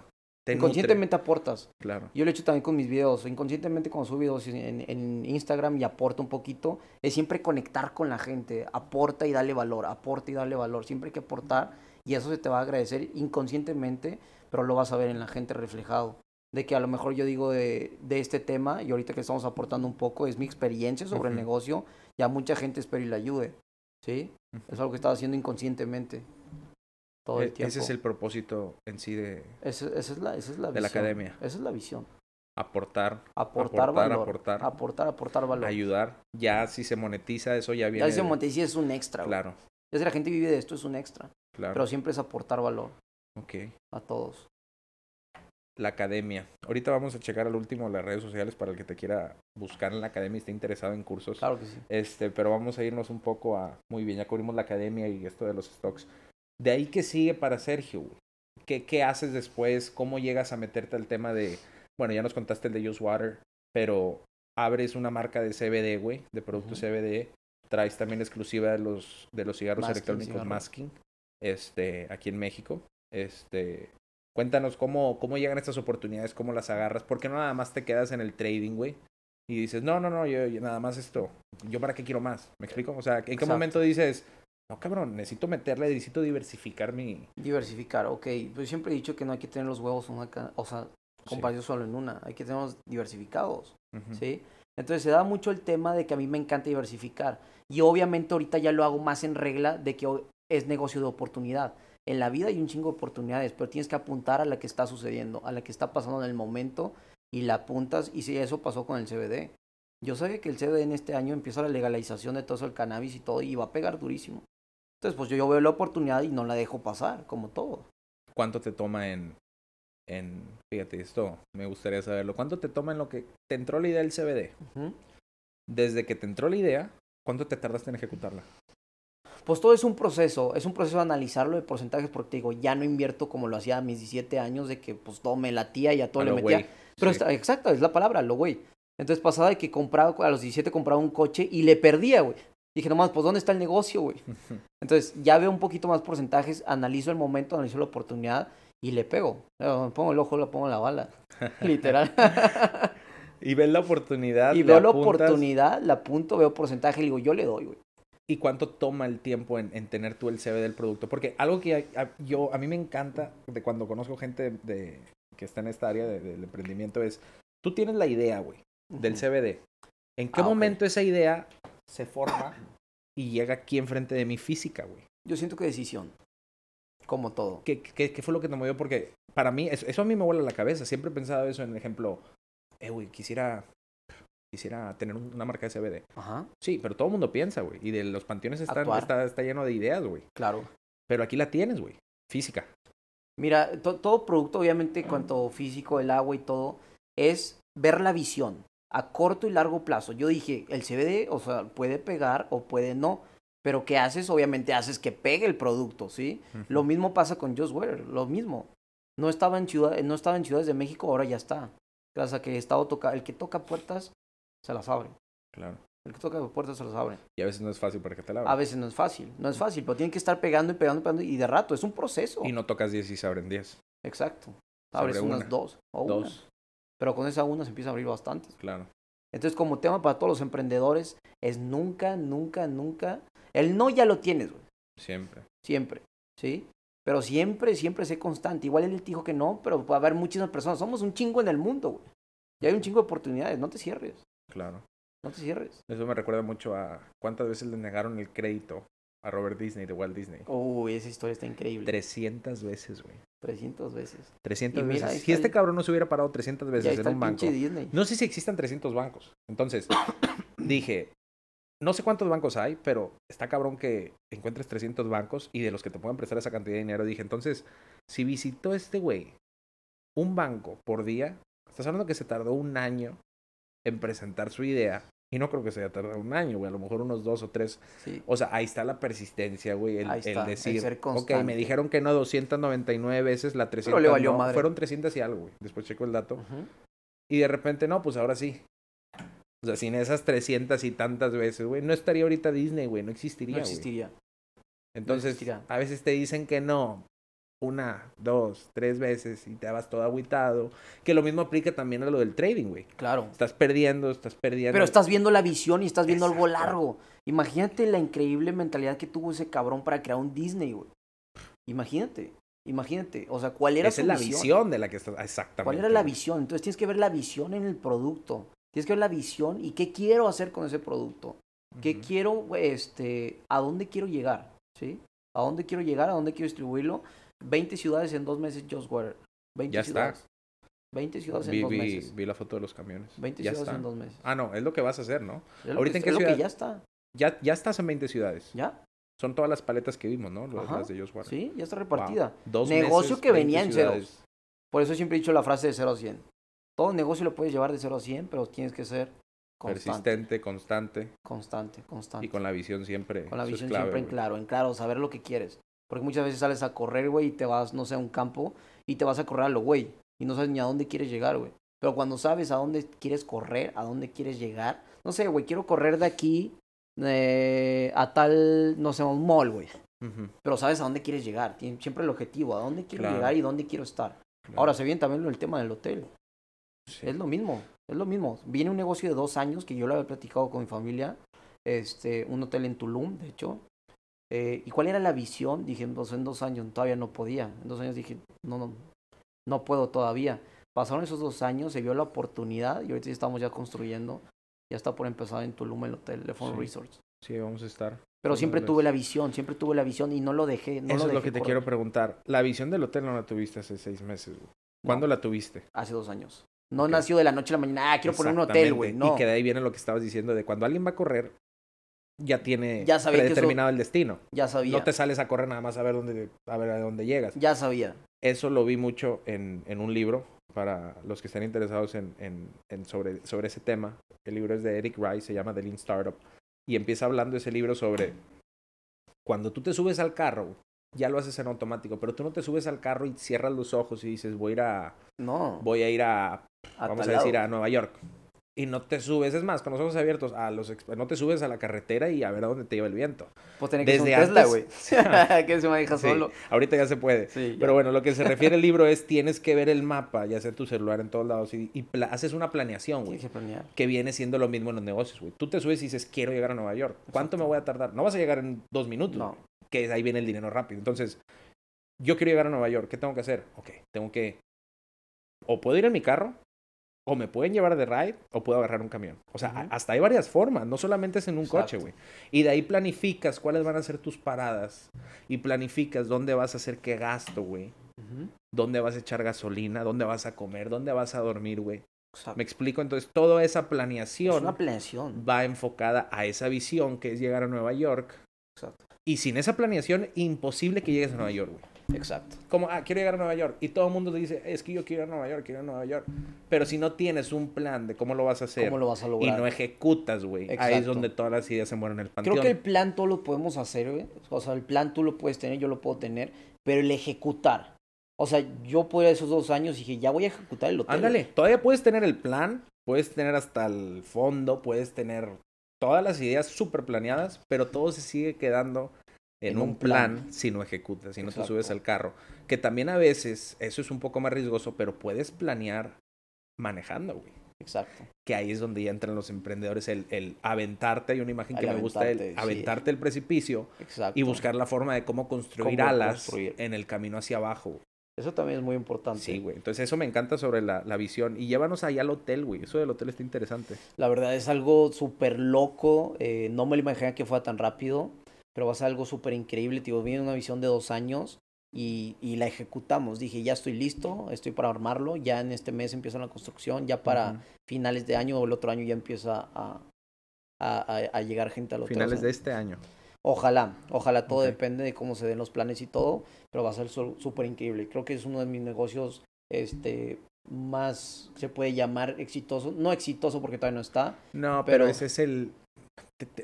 Te nutre, Inconscientemente aportas. claro. Yo lo he hecho también con mis videos. Inconscientemente cuando subo videos en, en Instagram y aporto un poquito, es siempre conectar con la gente. Aporta y dale valor, aporta y dale valor. Siempre hay que aportar y eso se te va a agradecer inconscientemente, pero lo vas a ver en la gente reflejado. De que a lo mejor yo digo de, de este tema y ahorita que estamos aportando un poco es mi experiencia sobre el negocio y a mucha gente espero y le ayude. ¿Sí? Es algo que estaba haciendo inconscientemente todo el E- tiempo. Ese es el propósito en sí de Esa- esa es la, esa es la de la academia. Esa es la visión. aportar, Aportar, Aportar, valor. aportar. Aportar, aportar valor. ayudar. Ya si se monetiza eso ya viene. Ya ese de- Montesí es un extra. güey. Claro, Ya si la gente vive de esto, es un extra. claro. Pero siempre es aportar valor Ok. a todos. La academia. Ahorita vamos a checar al último las redes sociales para el que te quiera buscar en la academia y esté interesado en cursos. Claro que sí. Este, pero vamos a irnos un poco a. Muy bien, ya cubrimos la academia y esto de los stocks. De ahí que sigue para Sergio? ¿Qué, ¿Qué haces después? ¿Cómo llegas a meterte al tema de. Bueno, ya nos contaste el de Use Water, pero abres una marca de CBD, güey, de productos Ujú. CBD. Traes también exclusiva de los, de los cigarros Masking, electrónicos cigarro. Masking, este, aquí en México. Este, cuéntanos cómo, cómo llegan estas oportunidades, cómo las agarras, ¿por qué no nada más te quedas en el trading, güey? Y dices, no, no, no, yo, yo nada más esto, yo para qué quiero más, ¿me explico? O sea, ¿en qué Exacto. momento dices, no, cabrón, necesito meterle, necesito diversificar mi... Diversificar, ok. Pues siempre he dicho que no hay que tener los huevos, una ca- o sea, compartidos solo en una. Hay que tenerlos diversificados. ¿sí? Entonces se da mucho el tema de que a mí me encanta diversificar. Y obviamente ahorita ya lo hago más en regla de que es negocio de oportunidad. En la vida hay un chingo de oportunidades, pero tienes que apuntar a la que está sucediendo, a la que está pasando en el momento y la apuntas. Y si eso pasó con el CBD. Yo sabía que el CBD en este año empieza la legalización de todo eso, el cannabis y todo, y va a pegar durísimo. Entonces, pues yo, yo veo la oportunidad y no la dejo pasar, como todo. ¿Cuánto te toma en, en, fíjate, esto me gustaría saberlo, ¿cuánto te toma en lo que te entró la idea del CBD? Desde que te entró la idea, ¿cuánto te tardaste en ejecutarla? Pues todo es un proceso, es un proceso de analizarlo de porcentajes porque te digo, ya no invierto como lo hacía a mis 17 años de que pues todo me latía y a todo A le metía. Pero Sí. está, exacto, es la palabra, lo güey. Entonces pasaba de que compraba, a los 17 compraba un coche y le perdía, güey. Dije, nomás, pues ¿dónde está el negocio, güey? *laughs* Entonces ya veo un poquito más porcentajes, analizo el momento, analizo la oportunidad y le pego. Me pongo el ojo, le pongo la bala. *laughs* Literal. Y ves la oportunidad. y le veo la apuntas, oportunidad, la apunto, veo porcentaje y le digo, yo le doy, güey. ¿Y cuánto toma el tiempo en, en tener tú el CV del producto? Porque algo que a, a- yo, a mí me encanta de cuando conozco gente de, que está en esta área de- del emprendimiento es, tú tienes la idea, güey, del. CBD. ¿En qué Ah, momento esa idea se forma y llega aquí enfrente de mi física, güey? Yo siento que decisión. Como todo. ¿Qué, qué, qué fue lo que te movió? Porque para mí, eso, eso a mí me vuela la cabeza. Siempre he pensado eso en ejemplo, eh, güey, quisiera, quisiera tener un- una marca de CBD. Ajá, Sí, pero todo el mundo piensa, güey. Y de los panteones están, está, está lleno de ideas, güey. claro. Pero aquí la tienes, güey. Física. Mira, to- todo producto, obviamente, cuanto físico, el agua y todo, es ver la visión a corto y largo plazo. Yo dije, el CBD, o sea, puede pegar o puede no. Pero ¿qué haces? Obviamente haces que pegue el producto, ¿sí? Lo mismo pasa con Just Wear, lo mismo. No estaba en ciudad, no estaba en ciudades de México, ahora ya está. Gracias a que el Estado toca, el que toca puertas, se las abre. Claro. El que toca puertas se las abre. Y a veces no es fácil para que te la A abran. veces no es fácil, no es fácil, pero tienen que estar pegando y pegando y pegando y de rato, es un proceso. Y no tocas 10 y se abren 10. Exacto. Abres abre unas una, dos o dos. una. Pero con esa una se empieza a abrir bastantes. Claro. Entonces, como tema para todos los emprendedores, es nunca, nunca, nunca. El no ya lo tienes, güey. Siempre. Siempre. ¿Sí? Pero siempre, siempre sé constante. Igual él te dijo que no, pero a haber muchísimas personas. Somos un chingo en el mundo, güey. Y hay un chingo de oportunidades. No te cierres. Claro. No te cierres. Eso me recuerda mucho a cuántas veces le negaron el crédito a Robert Disney de Walt Disney. Uy, esa historia está increíble. 300 veces, güey. 300 veces. 300 Y mira, ahí veces. Si este el- cabrón no se hubiera parado 300 Ya veces en un banco. Disney. No sé si existan 300 bancos. Entonces, *coughs* dije, no sé cuántos bancos hay, pero está cabrón que encuentres 300 bancos y de los que te puedan prestar esa cantidad de dinero. Dije, entonces, si visitó este güey un banco por día, estás hablando que se tardó un año en presentar su idea. Y no creo que se haya tardado un año, güey. A lo mejor unos dos o tres. Sí. O sea, ahí está la persistencia, güey. El, Ahí está, el el decir, ser ok, me dijeron que no 299 veces, la 300 le valió no. madre. Fueron 300 y algo, güey. Después checo el dato. Y de repente, no, pues ahora sí. O sea, sin esas 300 y tantas veces, güey, no estaría ahorita Disney, güey, no existiría, No güey. existiría. Entonces, existiría. a veces te dicen que no, una, dos, tres veces y te vas todo agüitado. Que lo mismo aplica también a lo del trading, güey. Claro. Estás perdiendo, estás perdiendo. Pero estás viendo la visión y estás viendo algo largo. Imagínate la increíble mentalidad que tuvo ese cabrón para crear un Disney, güey. Imagínate, imagínate. O sea, ¿cuál era Esa su es la visión? visión de la que estás. Exactamente. ¿Cuál era la visión? Entonces tienes que ver la visión en el producto. Tienes que ver la visión y qué quiero hacer con ese producto. ¿Qué quiero, este, a dónde quiero llegar? ¿Sí? ¿A dónde quiero llegar? ¿A dónde quiero distribuirlo? 20 ciudades en dos meses, Just Water. 20 Ya está. ciudades. 20 ciudades en dos vi- meses. vi la foto de los camiones. 20 ya ciudades está. en dos meses. Ah, no, es lo que vas a hacer, ¿no? Es ¿ahorita que- en qué es lo que ya está. Ya, ya estás en 20 ciudades. ¿Ya? Son todas las paletas que vimos, ¿no? Las, de Josh Water. Sí, ya está Wow. repartida. Dos Negocio meses, que 20 venía en ceros. Por eso siempre he dicho la frase de 0 a 100. Todo negocio lo puedes llevar de 0 a 100, pero tienes que ser constante. Persistente, constante Constante, constante. y con la visión siempre. Con la es visión clave, siempre en claro, en claro, saber lo que quieres. Porque muchas veces sales a correr, güey, y te vas, no sé, a un campo y te vas a correr a lo güey. Y no sabes ni a dónde quieres llegar, güey. Pero cuando sabes a dónde quieres correr, a dónde quieres llegar, no sé, güey, quiero correr de aquí eh, a tal, no sé, un mall, güey. Pero sabes a dónde quieres llegar, tienes siempre el objetivo, a dónde quiero Claro. llegar y dónde quiero estar. claro. Ahora se viene también el tema del hotel. Sí. Es lo mismo, es lo mismo. Viene un negocio de dos años que yo lo había platicado con mi familia, este, un hotel en Tulum, de hecho. Eh, ¿Y cuál era la visión? Dije, pues en dos años todavía no podía. En dos años dije, no, no, no puedo todavía. Pasaron esos dos años, se vio la oportunidad y ahorita estamos ya construyendo. Ya está por empezar en Tulum el hotel de Fond Sí. Resorts. Sí, vamos a estar. Pero siempre tuve la visión, siempre tuve la visión y no lo dejé. No Eso lo es lo que te correr. quiero preguntar. La visión del hotel no la tuviste hace seis meses, güey. ¿Cuándo No, la tuviste? Hace dos años. No nació de la noche a la mañana. Ah, quiero poner un hotel, güey. No. Y que de ahí viene lo que estabas diciendo de cuando alguien va a correr, ya tiene Ya sabía que eso- predeterminado el destino. Ya sabía. No te sales a correr nada más a ver dónde, a ver a dónde llegas. Ya sabía. Eso lo vi mucho en, en un libro para los que estén interesados en, en- en sobre, sobre ese tema. El libro es de Eric Rice, se llama The Lean Startup. Y empieza hablando ese libro sobre cuando tú te subes al carro, ya lo haces en automático, pero tú no te subes al carro y cierras los ojos y dices, voy a ir a, No. voy a, ir a A vamos a decir lado. a Nueva York. Y no te subes, es más, con los ojos abiertos, a los no te subes a la carretera y a ver a dónde te lleva el viento. Pues tiene que ser un Desde Tesla, güey. *laughs* *laughs* que se maneja Sí, solo. ahorita ya se puede. Sí, ya. Pero bueno, lo que se refiere el libro es tienes que ver el mapa, ya sea tu celular en todos lados, y, haces una planeación, güey. Que planear. Que viene siendo lo mismo en los negocios, güey. Tú te subes y dices, quiero llegar a Nueva York. ¿Cuánto me voy a tardar? No vas a llegar en dos minutos. No. Que ahí viene el dinero rápido. Entonces, yo quiero llegar a Nueva York. ¿Qué tengo que hacer? Ok, tengo que... O puedo ir en mi carro, o me pueden llevar de ride, o puedo agarrar un camión. O sea, hasta hay varias formas. No solamente es en un coche, güey. Y de ahí planificas cuáles van a ser tus paradas. Y planificas dónde vas a hacer qué gasto, güey. Dónde vas a echar gasolina, dónde vas a comer, dónde vas a dormir, güey. Exacto. Me explico. Entonces, toda esa Es planeación una planeación. va enfocada a esa visión que es llegar a Nueva York. Exacto. Y sin esa planeación, imposible que llegues a Nueva York, güey. Exacto. Como, ah, quiero llegar a Nueva York. Y todo el mundo te dice, es que yo quiero ir a Nueva York, quiero ir a Nueva York. Pero si no tienes un plan de cómo lo vas a hacer ¿Cómo lo vas a y lograr? no ejecutas, güey, ahí es donde todas las ideas se mueren en el panteón. Creo que el plan todo lo podemos hacer, güey. O sea, el plan tú lo puedes tener, yo lo puedo tener, pero el ejecutar. O sea, yo por esos dos años dije, ya voy a ejecutar el hotel. Ándale, todavía puedes tener el plan, puedes tener hasta el fondo, puedes tener todas las ideas súper planeadas, pero todo se sigue quedando en, En un plan, plan. si no ejecutas, si no te subes al carro. Que también a veces eso es un poco más riesgoso, pero puedes planear manejando, güey. Exacto. Que ahí es donde ya entran los emprendedores, el, el aventarte, hay una imagen que El me gusta, el aventarte, sí. el precipicio Exacto. y buscar la forma de cómo construir Cómo alas construir. en el camino hacia abajo. güey. Eso también es muy importante. Sí, güey. Entonces eso me encanta sobre la, la visión. Y llévanos allá al hotel, güey. Eso del hotel está interesante. La verdad es algo súper loco. eh, no me lo imaginé que fuera tan rápido. Pero va a ser algo súper increíble. Tío, viene una visión de dos años y, y la ejecutamos. Dije, ya estoy listo, estoy para armarlo. Ya en este mes empieza la construcción. Ya para finales de año o el otro año ya empieza a, a, llegar gente al hotel. Finales de este año. Ojalá, ojalá todo depende de cómo se den los planes y todo, pero va a ser súper increíble. Creo que es uno de mis negocios este, más, se puede llamar exitoso. No exitoso porque todavía no está. No, pero, Pero- ese es el...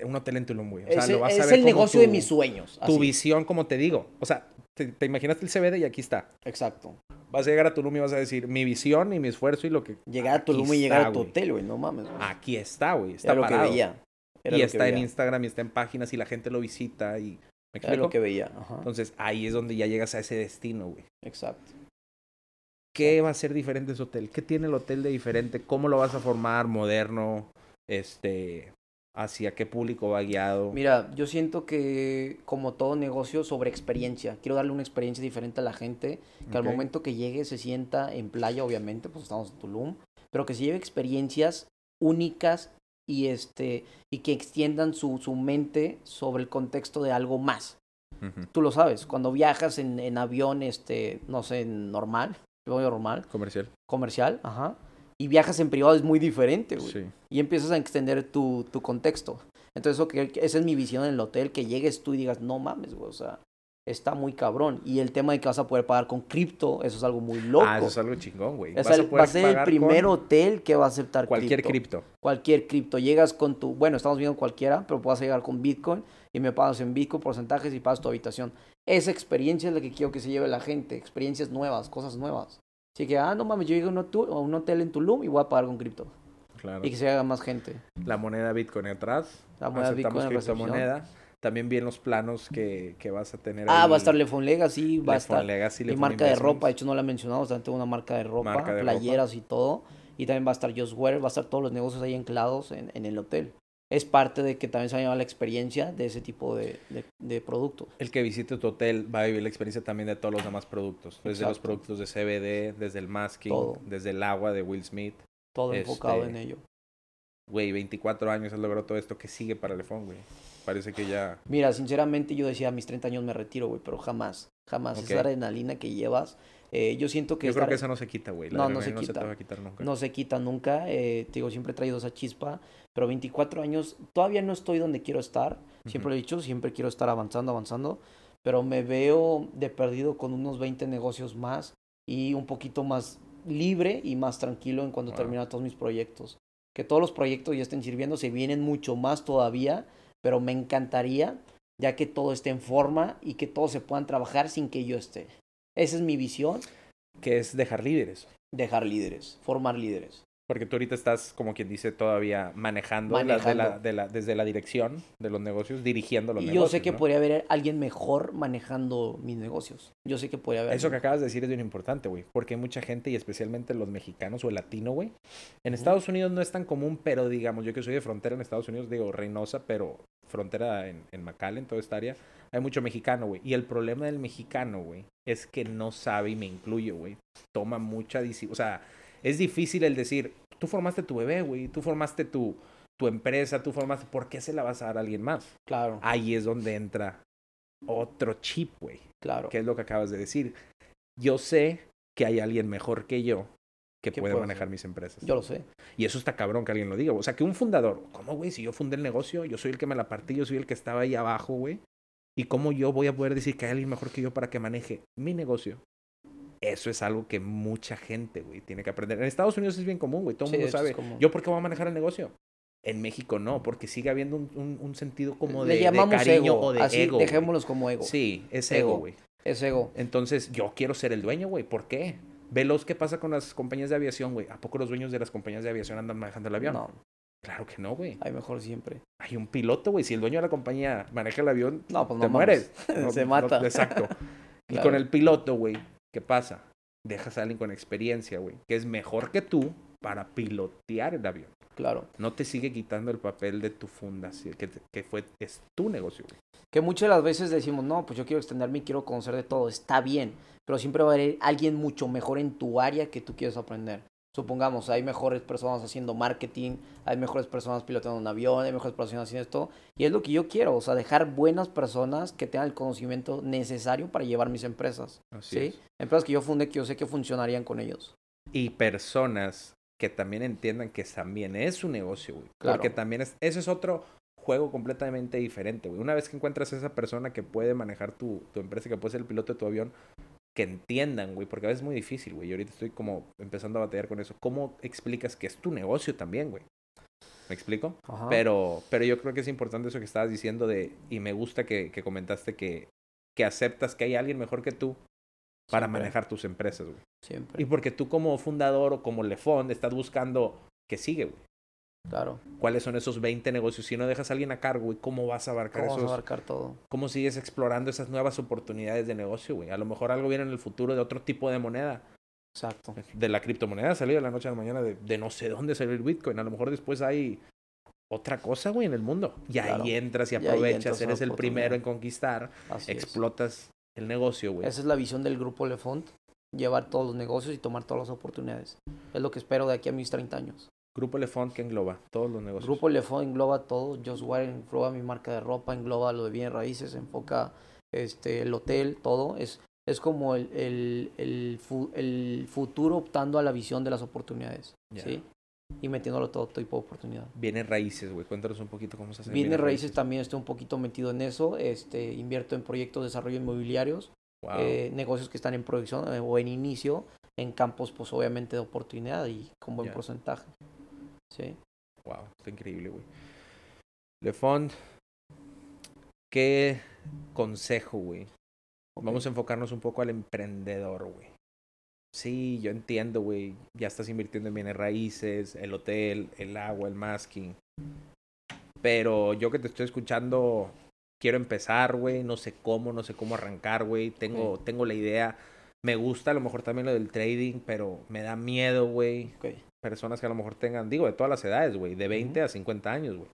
Un hotel en Tulum, güey. O sea, es lo vas a es ver el negocio de tu- mis sueños. Tu visión, como te digo. O sea, te, te imaginaste el CBD y aquí está. Exacto. Vas a llegar a Tulum y vas a decir mi visión y mi esfuerzo y lo que... Llegar a Tulum y llegar está, a tu hotel, güey, no mames. güey. Aquí está, güey. Está Era lo que parado. veía. Era y lo está que en. Instagram y está en páginas y la gente lo visita y... ¿Me Era lo que veía. Ajá. Entonces ahí es donde ya llegas a ese destino, güey. Exacto. ¿Qué va a ser diferente ese hotel? ¿Qué tiene el hotel de diferente? ¿Cómo lo vas a formar? ¿Moderno? Este, ¿Hacia qué público va guiado? Mira, yo siento que como todo negocio sobre experiencia, quiero darle una experiencia diferente a la gente, que al momento que llegue se sienta en playa, obviamente, pues estamos en Tulum, pero que se lleve experiencias únicas y este y que extiendan su, su mente sobre el contexto de algo más. Ujú. Tú lo sabes, cuando viajas en, en avión, este, no sé, normal, normal, Comercial. comercial, ajá, y viajas en privado es muy diferente, güey Sí. y empiezas a extender tu, tu contexto. Entonces, que, esa es mi visión en el hotel, que llegues tú y digas, no mames, güey, o sea, está muy cabrón. Y el tema de que vas a poder pagar con cripto, eso es algo muy loco. Ah, eso es algo chingón, güey. Es Vas a el- va a ser el primer hotel que va a aceptar Cualquier cripto. cripto. Cualquier cripto. Llegas con tu, bueno, estamos viendo cualquiera, pero puedas llegar con Bitcoin y me pagas en Bitcoin porcentajes y pagas tu habitación. Esa experiencia es la que quiero que se lleve la gente, experiencias nuevas, cosas nuevas. Así que, ah, no mames, yo llego a un hotel, a un hotel en Tulum y voy a pagar con cripto. Claro. Y que se haga más gente. La moneda Bitcoin atrás. La moneda Aceptamos Bitcoin criptomoneda. También bien los planos que, que vas a tener Ah, ahí. va a estar Lefon Legacy, va a estar Legacy, Lefon marca de ropa, de hecho no la he mencionado, también tengo una marca de ropa, Marca de playeras y todo. Y también va a estar Just Wear, va a estar todos los negocios ahí anclados en, en el hotel. Es parte de que también se va a llevar la experiencia de ese tipo de, de, de productos. El que visite tu hotel va a vivir la experiencia también de todos los demás productos. Desde los productos de CBD, desde el masking, Todo. desde el agua de Will Smith. Todo enfocado Este, en ello. Güey, 24 años has logrado todo esto. ¿Qué sigue para Lefón, güey? Parece que ya... Mira, sinceramente yo decía a mis 30 años me retiro, güey, pero jamás, jamás. Ok. Esa adrenalina que llevas, eh, yo siento que... Yo creo que eso no se quita, güey. No, no se quita. te va a quitar nunca. no se quita nunca. eh, te digo, siempre he traído esa chispa, pero 24 años, todavía no estoy donde quiero estar. Siempre Ujú. lo he dicho, siempre quiero estar avanzando, avanzando, pero me veo de perdido con unos 20 negocios más y un poquito más libre y más tranquilo en cuanto Wow. termine todos mis proyectos. Que todos los proyectos ya estén sirviendo, se vienen mucho más todavía, pero me encantaría ya que todo esté en forma y que todos se puedan trabajar sin que yo esté. Esa es mi visión Que es dejar líderes. Dejar líderes, formar líderes. Porque tú ahorita estás, como quien dice, todavía manejando, la- de la- Manejando. de la- desde la dirección de los negocios, dirigiendo los Y negocios. yo sé que ¿no? podría haber alguien mejor manejando mis negocios. Yo sé que podría haber. Eso que acabas de decir es bien importante, güey. Porque hay mucha gente, y especialmente los mexicanos o el latino, güey. En Estados Unidos no es tan común, pero digamos, yo que soy de frontera en Estados Unidos, digo Reynosa, pero frontera en, en McAllen, toda esta área, hay mucho mexicano, güey. Y el problema del mexicano, güey, es que no sabe, y me incluyo, güey. Toma mucha disciplina. O sea, es difícil el decir, tú formaste tu bebé, güey. Tú formaste tu, tu empresa, tú formaste. ¿Por qué se la vas a dar a alguien más? Claro, Ahí es donde entra otro chip, güey claro. que es lo que acabas de decir. Yo sé que hay alguien mejor que yo que ¿Qué puede manejar mis empresas. Yo lo sé. Y eso está cabrón que alguien lo diga. O sea, que un fundador, ¿cómo, güey? Si yo fundé el negocio, yo soy el que me la partí, yo soy el que estaba ahí abajo, güey. ¿Y cómo yo voy a poder decir que hay alguien mejor que yo para que maneje mi negocio? Eso es algo que mucha gente, güey, tiene que aprender. En Estados Unidos es bien común, güey. Todo el Sí, mundo sabe. ¿Yo por qué voy a manejar el negocio? En México no, porque sigue habiendo un, un- un sentido como de, Le de llamamos cariño ego. o de así, ego. dejémoslos como ego. Sí, es ego, güey. Es ego. Entonces, yo quiero ser el dueño, güey. ¿Por qué? Velos, ¿qué pasa con las compañías de aviación, güey? ¿A poco los dueños de las compañías de aviación andan manejando el avión? No, Claro que no, güey. hay mejor siempre. Hay un piloto, güey. Si el dueño de la compañía maneja el avión, No, pues te no mueres. *laughs* No- Se no- mata. exacto. *laughs* Y con el piloto, güey, ¿qué pasa? Dejas a alguien con experiencia, güey, que es mejor que tú para pilotear el avión. Claro. No te sigue quitando el papel de tu fundación, que, que fue, es tu negocio, güey. Que muchas de las veces decimos, no, pues yo quiero extenderme y quiero conocer de todo. Está bien, pero siempre va a haber alguien mucho mejor en tu área que tú quieres aprender. Supongamos, hay mejores personas haciendo marketing, hay mejores personas pilotando un avión, hay mejores personas haciendo esto. Y es lo que yo quiero, o sea, dejar buenas personas que tengan el conocimiento necesario para llevar mis empresas. Así ¿sí? es. Empresas que yo fundé que yo sé que funcionarían con ellos. y personas que también entiendan que también es su negocio, güey. Claro. Porque también es, ese es otro juego completamente diferente, güey. Una vez que encuentras a esa persona que puede manejar tu, tu empresa, que puede ser el piloto de tu avión, que entiendan, güey, porque a veces es muy difícil, güey. Y ahorita estoy como empezando a batallar con eso. ¿Cómo explicas que es tu negocio también, güey? ¿Me explico? Ajá. Pero, pero yo creo que es importante eso que estabas diciendo de, y me gusta que, que comentaste que, que aceptas que hay alguien mejor que tú para Siempre. manejar tus empresas, güey. Siempre. Y porque tú como fundador o como Lefond estás buscando que sigue, güey. Claro. ¿Cuáles son esos 20 negocios? Si no dejas a alguien a cargo, güey, ¿cómo vas a abarcar ¿Cómo vas a esos? abarcar todo? ¿Cómo sigues explorando esas nuevas oportunidades de negocio, güey? A lo mejor algo viene en el futuro de otro tipo de moneda. Exacto. De la criptomoneda salió de la noche a la mañana de, de no sé dónde salió el Bitcoin. A lo mejor después hay otra cosa, güey, en el mundo. Y ahí entras y aprovechas, eres el primero en conquistar, Así es. explotas el negocio, güey. Esa es la visión del grupo Lefont, llevar todos los negocios y tomar todas las oportunidades. Es lo que espero de aquí a mis 30 años. Grupo Lefond que engloba todos los negocios. Grupo Lefont engloba todo, Just Wire engloba mi marca de ropa, engloba lo de bienes raíces, enfoca este el hotel, todo. Es, es como el, el, el, fu- el futuro optando a la visión de las oportunidades. ¿sí? Y metiéndolo todo tipo de oportunidad. Bienes raíces, güey. Cuéntanos un poquito cómo se hace. Bienes raíces también estoy un poquito metido en eso. Este, invierto en proyectos de desarrollo inmobiliarios. Wow. eh, negocios que están en producción eh, o en inicio en campos pues obviamente de oportunidad y con buen porcentaje sí Wow, está increíble, güey. Lefond, ¿qué consejo, güey? Vamos a enfocarnos un poco al emprendedor, güey. Sí, yo entiendo, güey. Ya estás invirtiendo en bienes raíces, el hotel, el agua, el masking. Pero yo que te estoy escuchando, quiero empezar, güey. No sé cómo, no sé cómo arrancar, güey. Tengo, tengo la idea. Me gusta a lo mejor también lo del trading, pero me da miedo, güey. Personas que a lo mejor tengan, digo, de todas las edades, güey, de 20 a 50 años, güey.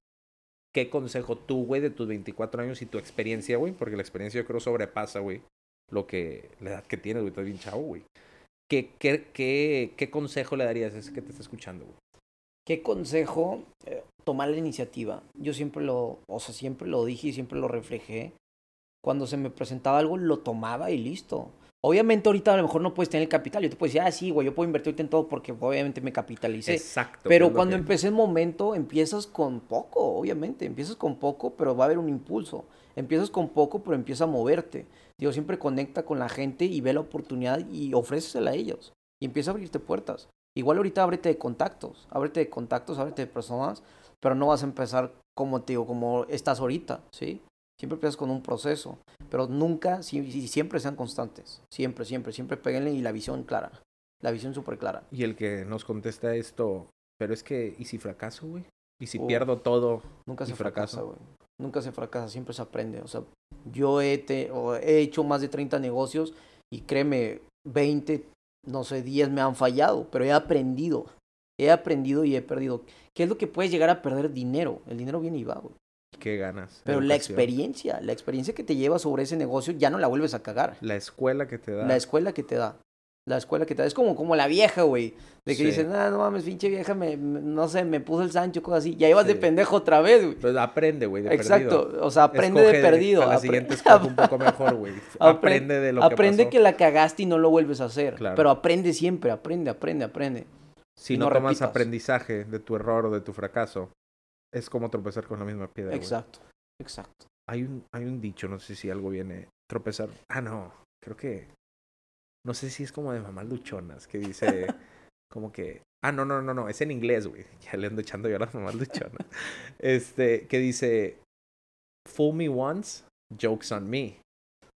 ¿Qué consejo tú, güey, de tus 24 años y tu experiencia, güey? Porque la experiencia yo creo sobrepasa, güey, lo que, la edad que tienes, güey, estás bien chavo, güey. ¿Qué, qué, qué, ¿Qué consejo le darías a ese que te está escuchando, güey? ¿Qué consejo? Eh, tomar la iniciativa. Yo siempre lo, o sea, siempre lo dije y siempre lo reflejé. Cuando se me presentaba algo, lo tomaba y listo. Obviamente ahorita a lo mejor no puedes tener el capital. Yo te puedo decir, ah, sí, güey, yo puedo invertir ahorita en todo porque obviamente me capitalicé. Exacto. Pero cuando que- empecé el momento, empiezas con poco, obviamente. Empiezas con poco, pero va a haber un impulso. Empiezas con poco, pero empieza a moverte. Digo, siempre conecta con la gente y ve la oportunidad y ofrécesela a ellos. Y empieza a abrirte puertas. Igual ahorita ábrete de contactos, ábrete de contactos, ábrete de personas, pero no vas a empezar como te digo, como estás ahorita, ¿sí? Siempre empiezas con un proceso, pero nunca, si, si- siempre sean constantes. Siempre, siempre, siempre peguenle y la visión clara. La visión súper clara. Y el que nos contesta esto, pero es que, ¿y si fracaso, güey? ¿Y si pierdo todo? Nunca se fracasa, güey. Nunca se fracasa, siempre se aprende. O sea, yo he, te- o he hecho más de 30 negocios y créeme, 20, no sé, 10 me han fallado, pero he aprendido. He aprendido y he perdido. ¿Qué es lo que puedes llegar a perder? Dinero. El dinero viene y va, güey. ¿Qué ganas? Pero la experiencia, la experiencia que te lleva sobre ese negocio ya no la vuelves a cagar. La escuela que te da. La escuela que te da. La escuela que te da. Es como, como la vieja, güey. De que Sí. dicen, ah, no mames, pinche vieja, me, me- no sé, me puso el Sancho, cosas así. Ya ibas de Sí. pendejo otra vez, güey. Pues aprende, güey, de Exacto. perdido. O sea, aprende de perdido. A la siguiente escoge un poco *laughs* mejor, güey. Aprende de lo que Aprende que la cagaste y no lo vuelves a hacer. Claro. Pero aprende siempre, aprende, aprende, aprende. Si no, no tomas repitas. aprendizaje de tu error o de tu fracaso, es como tropezar con la misma piedra. Exacto, exacto. Hay un, hay un dicho, no sé si algo viene. Tropezar. Ah, no. Creo que. No sé si es como de mamás luchonas, que dice. *laughs* como que. Ah, no, no, no, no. Es en inglés, güey. *laughs* Ya le ando echando yo a las mamás luchonas. *laughs* Este, que dice. Fool me once, jokes on me.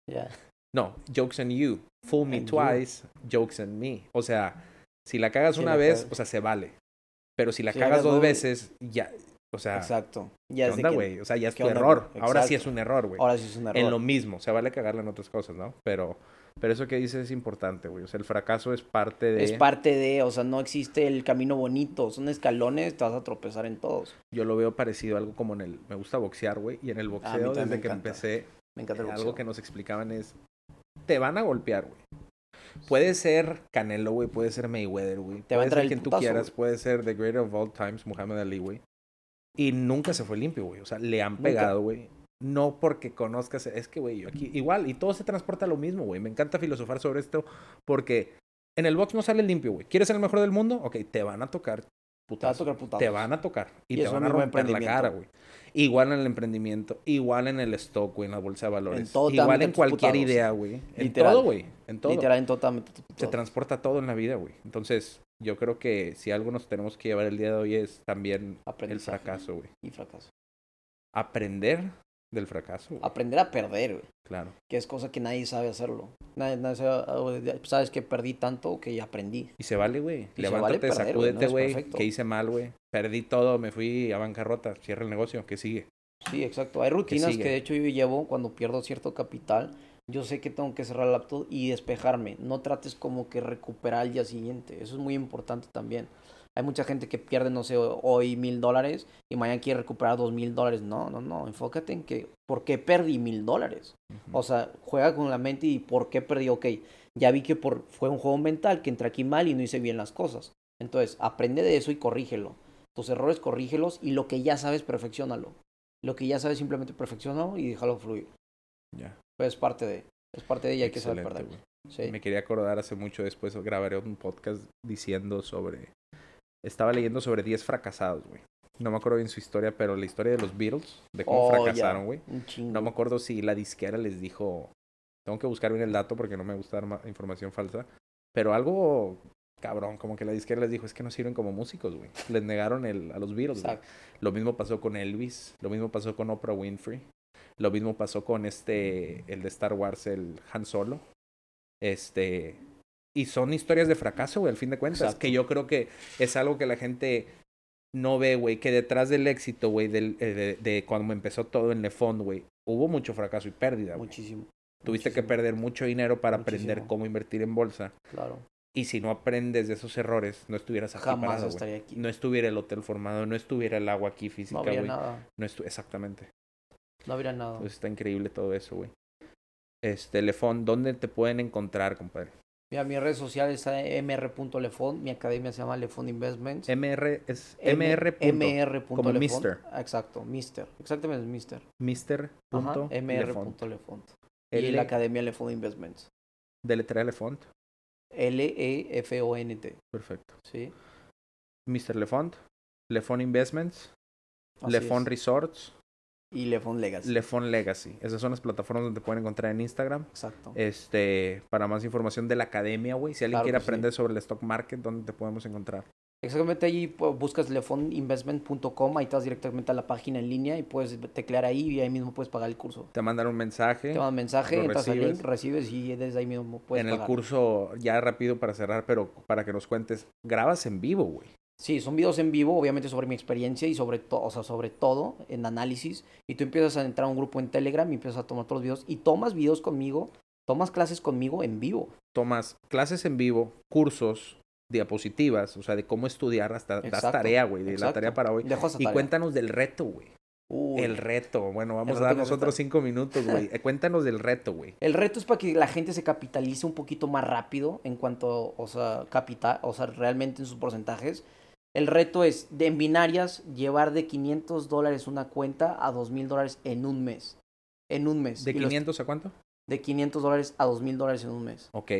Ya. No, jokes on you. Fool me And you. twice, jokes on me. O sea, si la cagas Si una la vez, cagas. o sea, se vale. Pero si la Si cagas dos- veces, ya. O sea, Exacto. ¿qué Ya es de onda, güey? O sea, ya es ¿qué tu onda, error. Ahora sí es un error, güey. Ahora sí es un error. En lo mismo, se vale cagarla en otras cosas, ¿no? Pero, pero eso que dices es importante, güey. O sea, el fracaso es parte de. Es parte de, o sea, no existe el camino bonito. Son escalones, te vas a tropezar en todos. Yo lo veo parecido a algo como en el. Me gusta boxear, güey. Y en el boxeo, también me desde que empecé, Me encanta el algo boxeo. que nos explicaban es. Te van a golpear, güey. Puede ser Canelo, güey. Puede ser Mayweather, güey. Te va a Puede entrar ser el quien tú quieras. Puede ser The Greater of All Times, Muhammad Ali, güey. Y nunca se fue limpio, güey. O sea, le han pegado, güey. No porque conozcas. Es que, güey, yo aquí. Igual, y todo se transporta a lo mismo, güey. Me encanta filosofar sobre esto porque en el box no sale limpio, güey. ¿Quieres ser el mejor del mundo? Ok, te van a tocar Te vas a putazos. tocar putazos. Te van a tocar. Y, Y te van a romper la cara, güey. Igual en el emprendimiento, igual en el stock, güey, en la bolsa de valores. En todo igual van en cualquier putazos. idea, güey. En todo, güey. En todo. Literal, en totalmente. Se transporta todo en la vida, güey. Entonces, yo creo que si algo nos tenemos que llevar el día de hoy es también el fracaso, güey. Y fracaso. Aprender del fracaso, güey. Aprender a perder, güey. Claro. Que es cosa que nadie sabe hacerlo. Nadie, nadie sabe, sabes que perdí tanto que ya aprendí. Y se vale, güey. Y Levántate, vale perder, güey, no sacúdete, güey. que hice mal, güey. Perdí todo, me fui a bancarrota. Cierra el negocio, ¿qué sigue? Sí, exacto. Hay rutinas que, de hecho yo llevo cuando pierdo cierto capital. Yo sé que tengo que cerrar el laptop y despejarme. No trates como que recuperar al día siguiente. Eso es muy importante también. Hay mucha gente que pierde, no sé, hoy mil dólares y mañana quiere recuperar dos mil dólares. No, no, no. Enfócate en que, ¿por qué perdí mil dólares? O sea, juega con la mente y ¿por qué perdí? Ok, ya vi que por, fue un juego mental, que entré aquí mal y no hice bien las cosas. Entonces, aprende de eso y corrígelo. Tus errores corrígelos y lo que ya sabes, perfeccionalo. Lo que ya sabes, simplemente perfeccionalo y déjalo fluir. Ya. Pues es parte de, es parte de ella, hay que saber perder. Sí. Me quería acordar hace mucho después, grabaré un podcast diciendo sobre... Estaba leyendo sobre 10 fracasados, güey. No me acuerdo bien su historia, pero la historia de los Beatles, de cómo Oh, fracasaron, güey. No me acuerdo si la disquera les dijo... Tengo que buscar bien el dato porque no me gusta dar ma- información falsa. Pero algo cabrón, como que la disquera les dijo, es que no sirven como músicos, güey. Les negaron el, a los Beatles, güey. Lo mismo pasó con Elvis, lo mismo pasó con Oprah Winfrey, lo mismo pasó con este, el de Star Wars, el Han Solo. Este, y son historias de fracaso, güey, al fin de cuentas, Exacto. que yo creo que es algo que la gente no ve, güey, que detrás del éxito, güey, del- eh, de, de cuando empezó todo en Le Fond, güey, hubo mucho fracaso y pérdida, güey. Muchísimo. Tuviste que perder mucho dinero para aprender cómo invertir en bolsa. Claro. Y si no aprendes de esos errores, no estuvieras aquí Jamás parado, estaría aquí. No estuviera el hotel formado, no estuviera el agua aquí física, No habría nada. No estu- exactamente. No habría nada. Pues está increíble todo eso, güey. Este, Lefón, ¿dónde te pueden encontrar, compadre? Mira, mi red social está mr.lefond. Mi academia se llama Lefond Investments. MR es MR. MR. como. Mister. Exacto, Mister. Exactamente, Mister. Mister. Ajá, punto MR. Lefont. Lefond. Y L- la academia Lefond Investments. Deletrea Lefont. E L-E-F-O-N-T. Perfecto. Sí. Mr. Lefont. Lefont Investments. es. Resorts. Y Lefond Legacy. Lefont Legacy. Esas son las plataformas donde te pueden encontrar en Instagram. Exacto. Este, para más información de la academia, güey. Si alguien Claro quiere sí. aprender sobre el stock market, ¿dónde te podemos encontrar? Exactamente ahí buscas lefondinvestment.com, ahí te vas directamente a la página en línea y puedes teclear ahí y ahí mismo puedes pagar el curso. Te mandan un mensaje. Te mandan un mensaje, entras al recibes. link, recibes y desde ahí mismo puedes en el curso, ya rápido para cerrar, pero para que nos cuentes, grabas en vivo, güey. Sí, son videos en vivo, obviamente sobre mi experiencia y sobre todo, o sea, sobre todo en análisis. Y tú empiezas a entrar a un grupo en Telegram y empiezas a tomar todos los videos y tomas videos conmigo, tomas clases conmigo en vivo. Tomas clases en vivo, cursos, diapositivas, o sea, de cómo estudiar, hasta das tarea, güey, de la tarea para hoy. Dejo esa Y tarea. cuéntanos del reto, güey. Uy. El reto, bueno, vamos reto a que darnos se otros está- cinco minutos, güey. *laughs* Eh, Cuéntanos del reto, güey. El reto es para que la gente se capitalice un poquito más rápido en cuanto, o sea, capital, o sea, realmente en sus porcentajes. El reto es de en binarias llevar de 500 dólares una cuenta a 2000 dólares en un mes. En un mes. ¿De Y los- 500 a cuánto? de 500 dólares a 2000 dólares en un mes. Ok.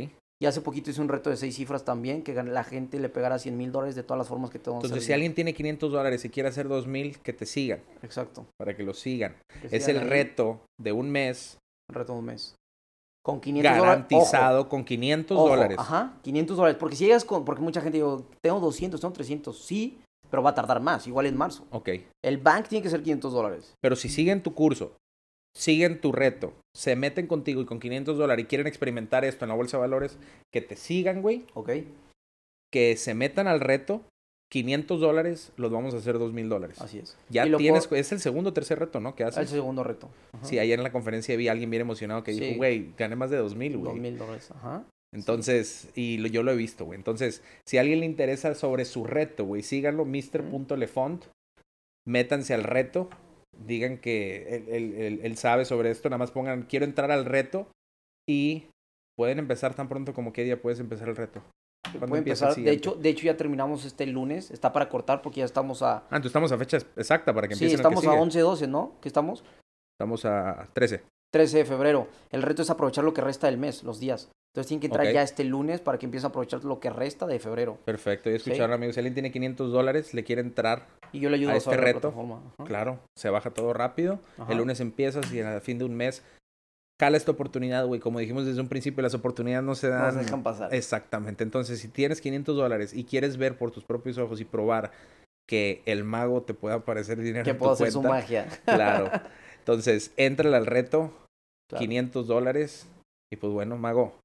Y hace poquito hice un reto de seis cifras también, que la gente le pegara 100 mil dólares de todas las formas que te vamos Entonces, si alguien tiene 500 dólares y quiere hacer 2000, que te sigan, Exacto. para que lo sigan. Que Es sigan el reto de un mes el reto de un mes. Con 500 dólares. garantizado con 500 Ojo, dólares. Ajá, 500 dólares. Porque si llegas con, porque mucha gente digo, tengo 200, tengo 300, sí, pero va a tardar más, igual en marzo. Ok. El bank tiene que ser 500 dólares. Pero si siguen tu curso, siguen tu reto, se meten contigo y con 500 dólares y quieren experimentar esto en la bolsa de valores, que te sigan, güey, ¿Ok? que se metan al reto, 500 dólares los vamos a hacer 2000 dólares. Así es. Ya tienes, es el segundo o tercer reto, ¿no? Que El haces. segundo reto. Ajá. Sí, ayer en la conferencia vi a alguien bien emocionado que Sí. dijo, güey, gané más de 2000, güey. 2000 dólares. Ajá. Entonces, y lo- yo lo he visto, güey. Entonces, si a alguien le interesa sobre su reto, güey, síganlo, mr.lefont, métanse al reto, digan que él, él- él- él sabe sobre esto, nada más pongan, quiero entrar al reto y pueden empezar tan pronto como qué día puedes empezar el reto. ¿Cuándo Puede empezar. De hecho, de hecho, ya terminamos este lunes. Está para cortar porque ya estamos a. Ah, entonces estamos a fecha exacta para que Sí, el que estamos a sigue. 11, 12, ¿no? ¿Qué estamos? Estamos a 13. 13 de febrero. El reto es aprovechar lo que resta del mes, los días. Entonces tienen que entrar ya este lunes para que empiecen a aprovechar lo que resta de febrero. Perfecto, y escucharon amigos, si alguien tiene 500 dólares, le quiere entrar, Y yo le ayudo A a, este la reto, plataforma. Claro, se baja todo rápido. Ajá. El lunes empiezas y a fin de un mes cala esta oportunidad, güey. Como dijimos desde un principio, las oportunidades no se No dan. se dejan pasar. Exactamente. Entonces, si tienes 500 dólares y quieres ver por tus propios ojos y probar que el mago te pueda aparecer dinero que en tu puedo hacer su cuenta, magia. *laughs* claro. Entonces, entrale al reto, Claro. 500 dólares. Y pues bueno, mago,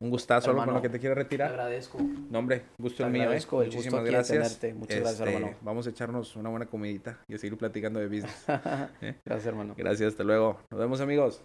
un gustazo, algo con Hermano, lo que te quiera Te retirar. agradezco. No, hombre, gusto Te el mío, ¿eh? agradezco el gusto Muchísimas gracias. tenerte. Muchas gracias, Este, hermano. Vamos a echarnos una buena comidita y a seguir platicando de *laughs* business. Gracias, hermano. Gracias, hasta luego. Nos vemos, amigos.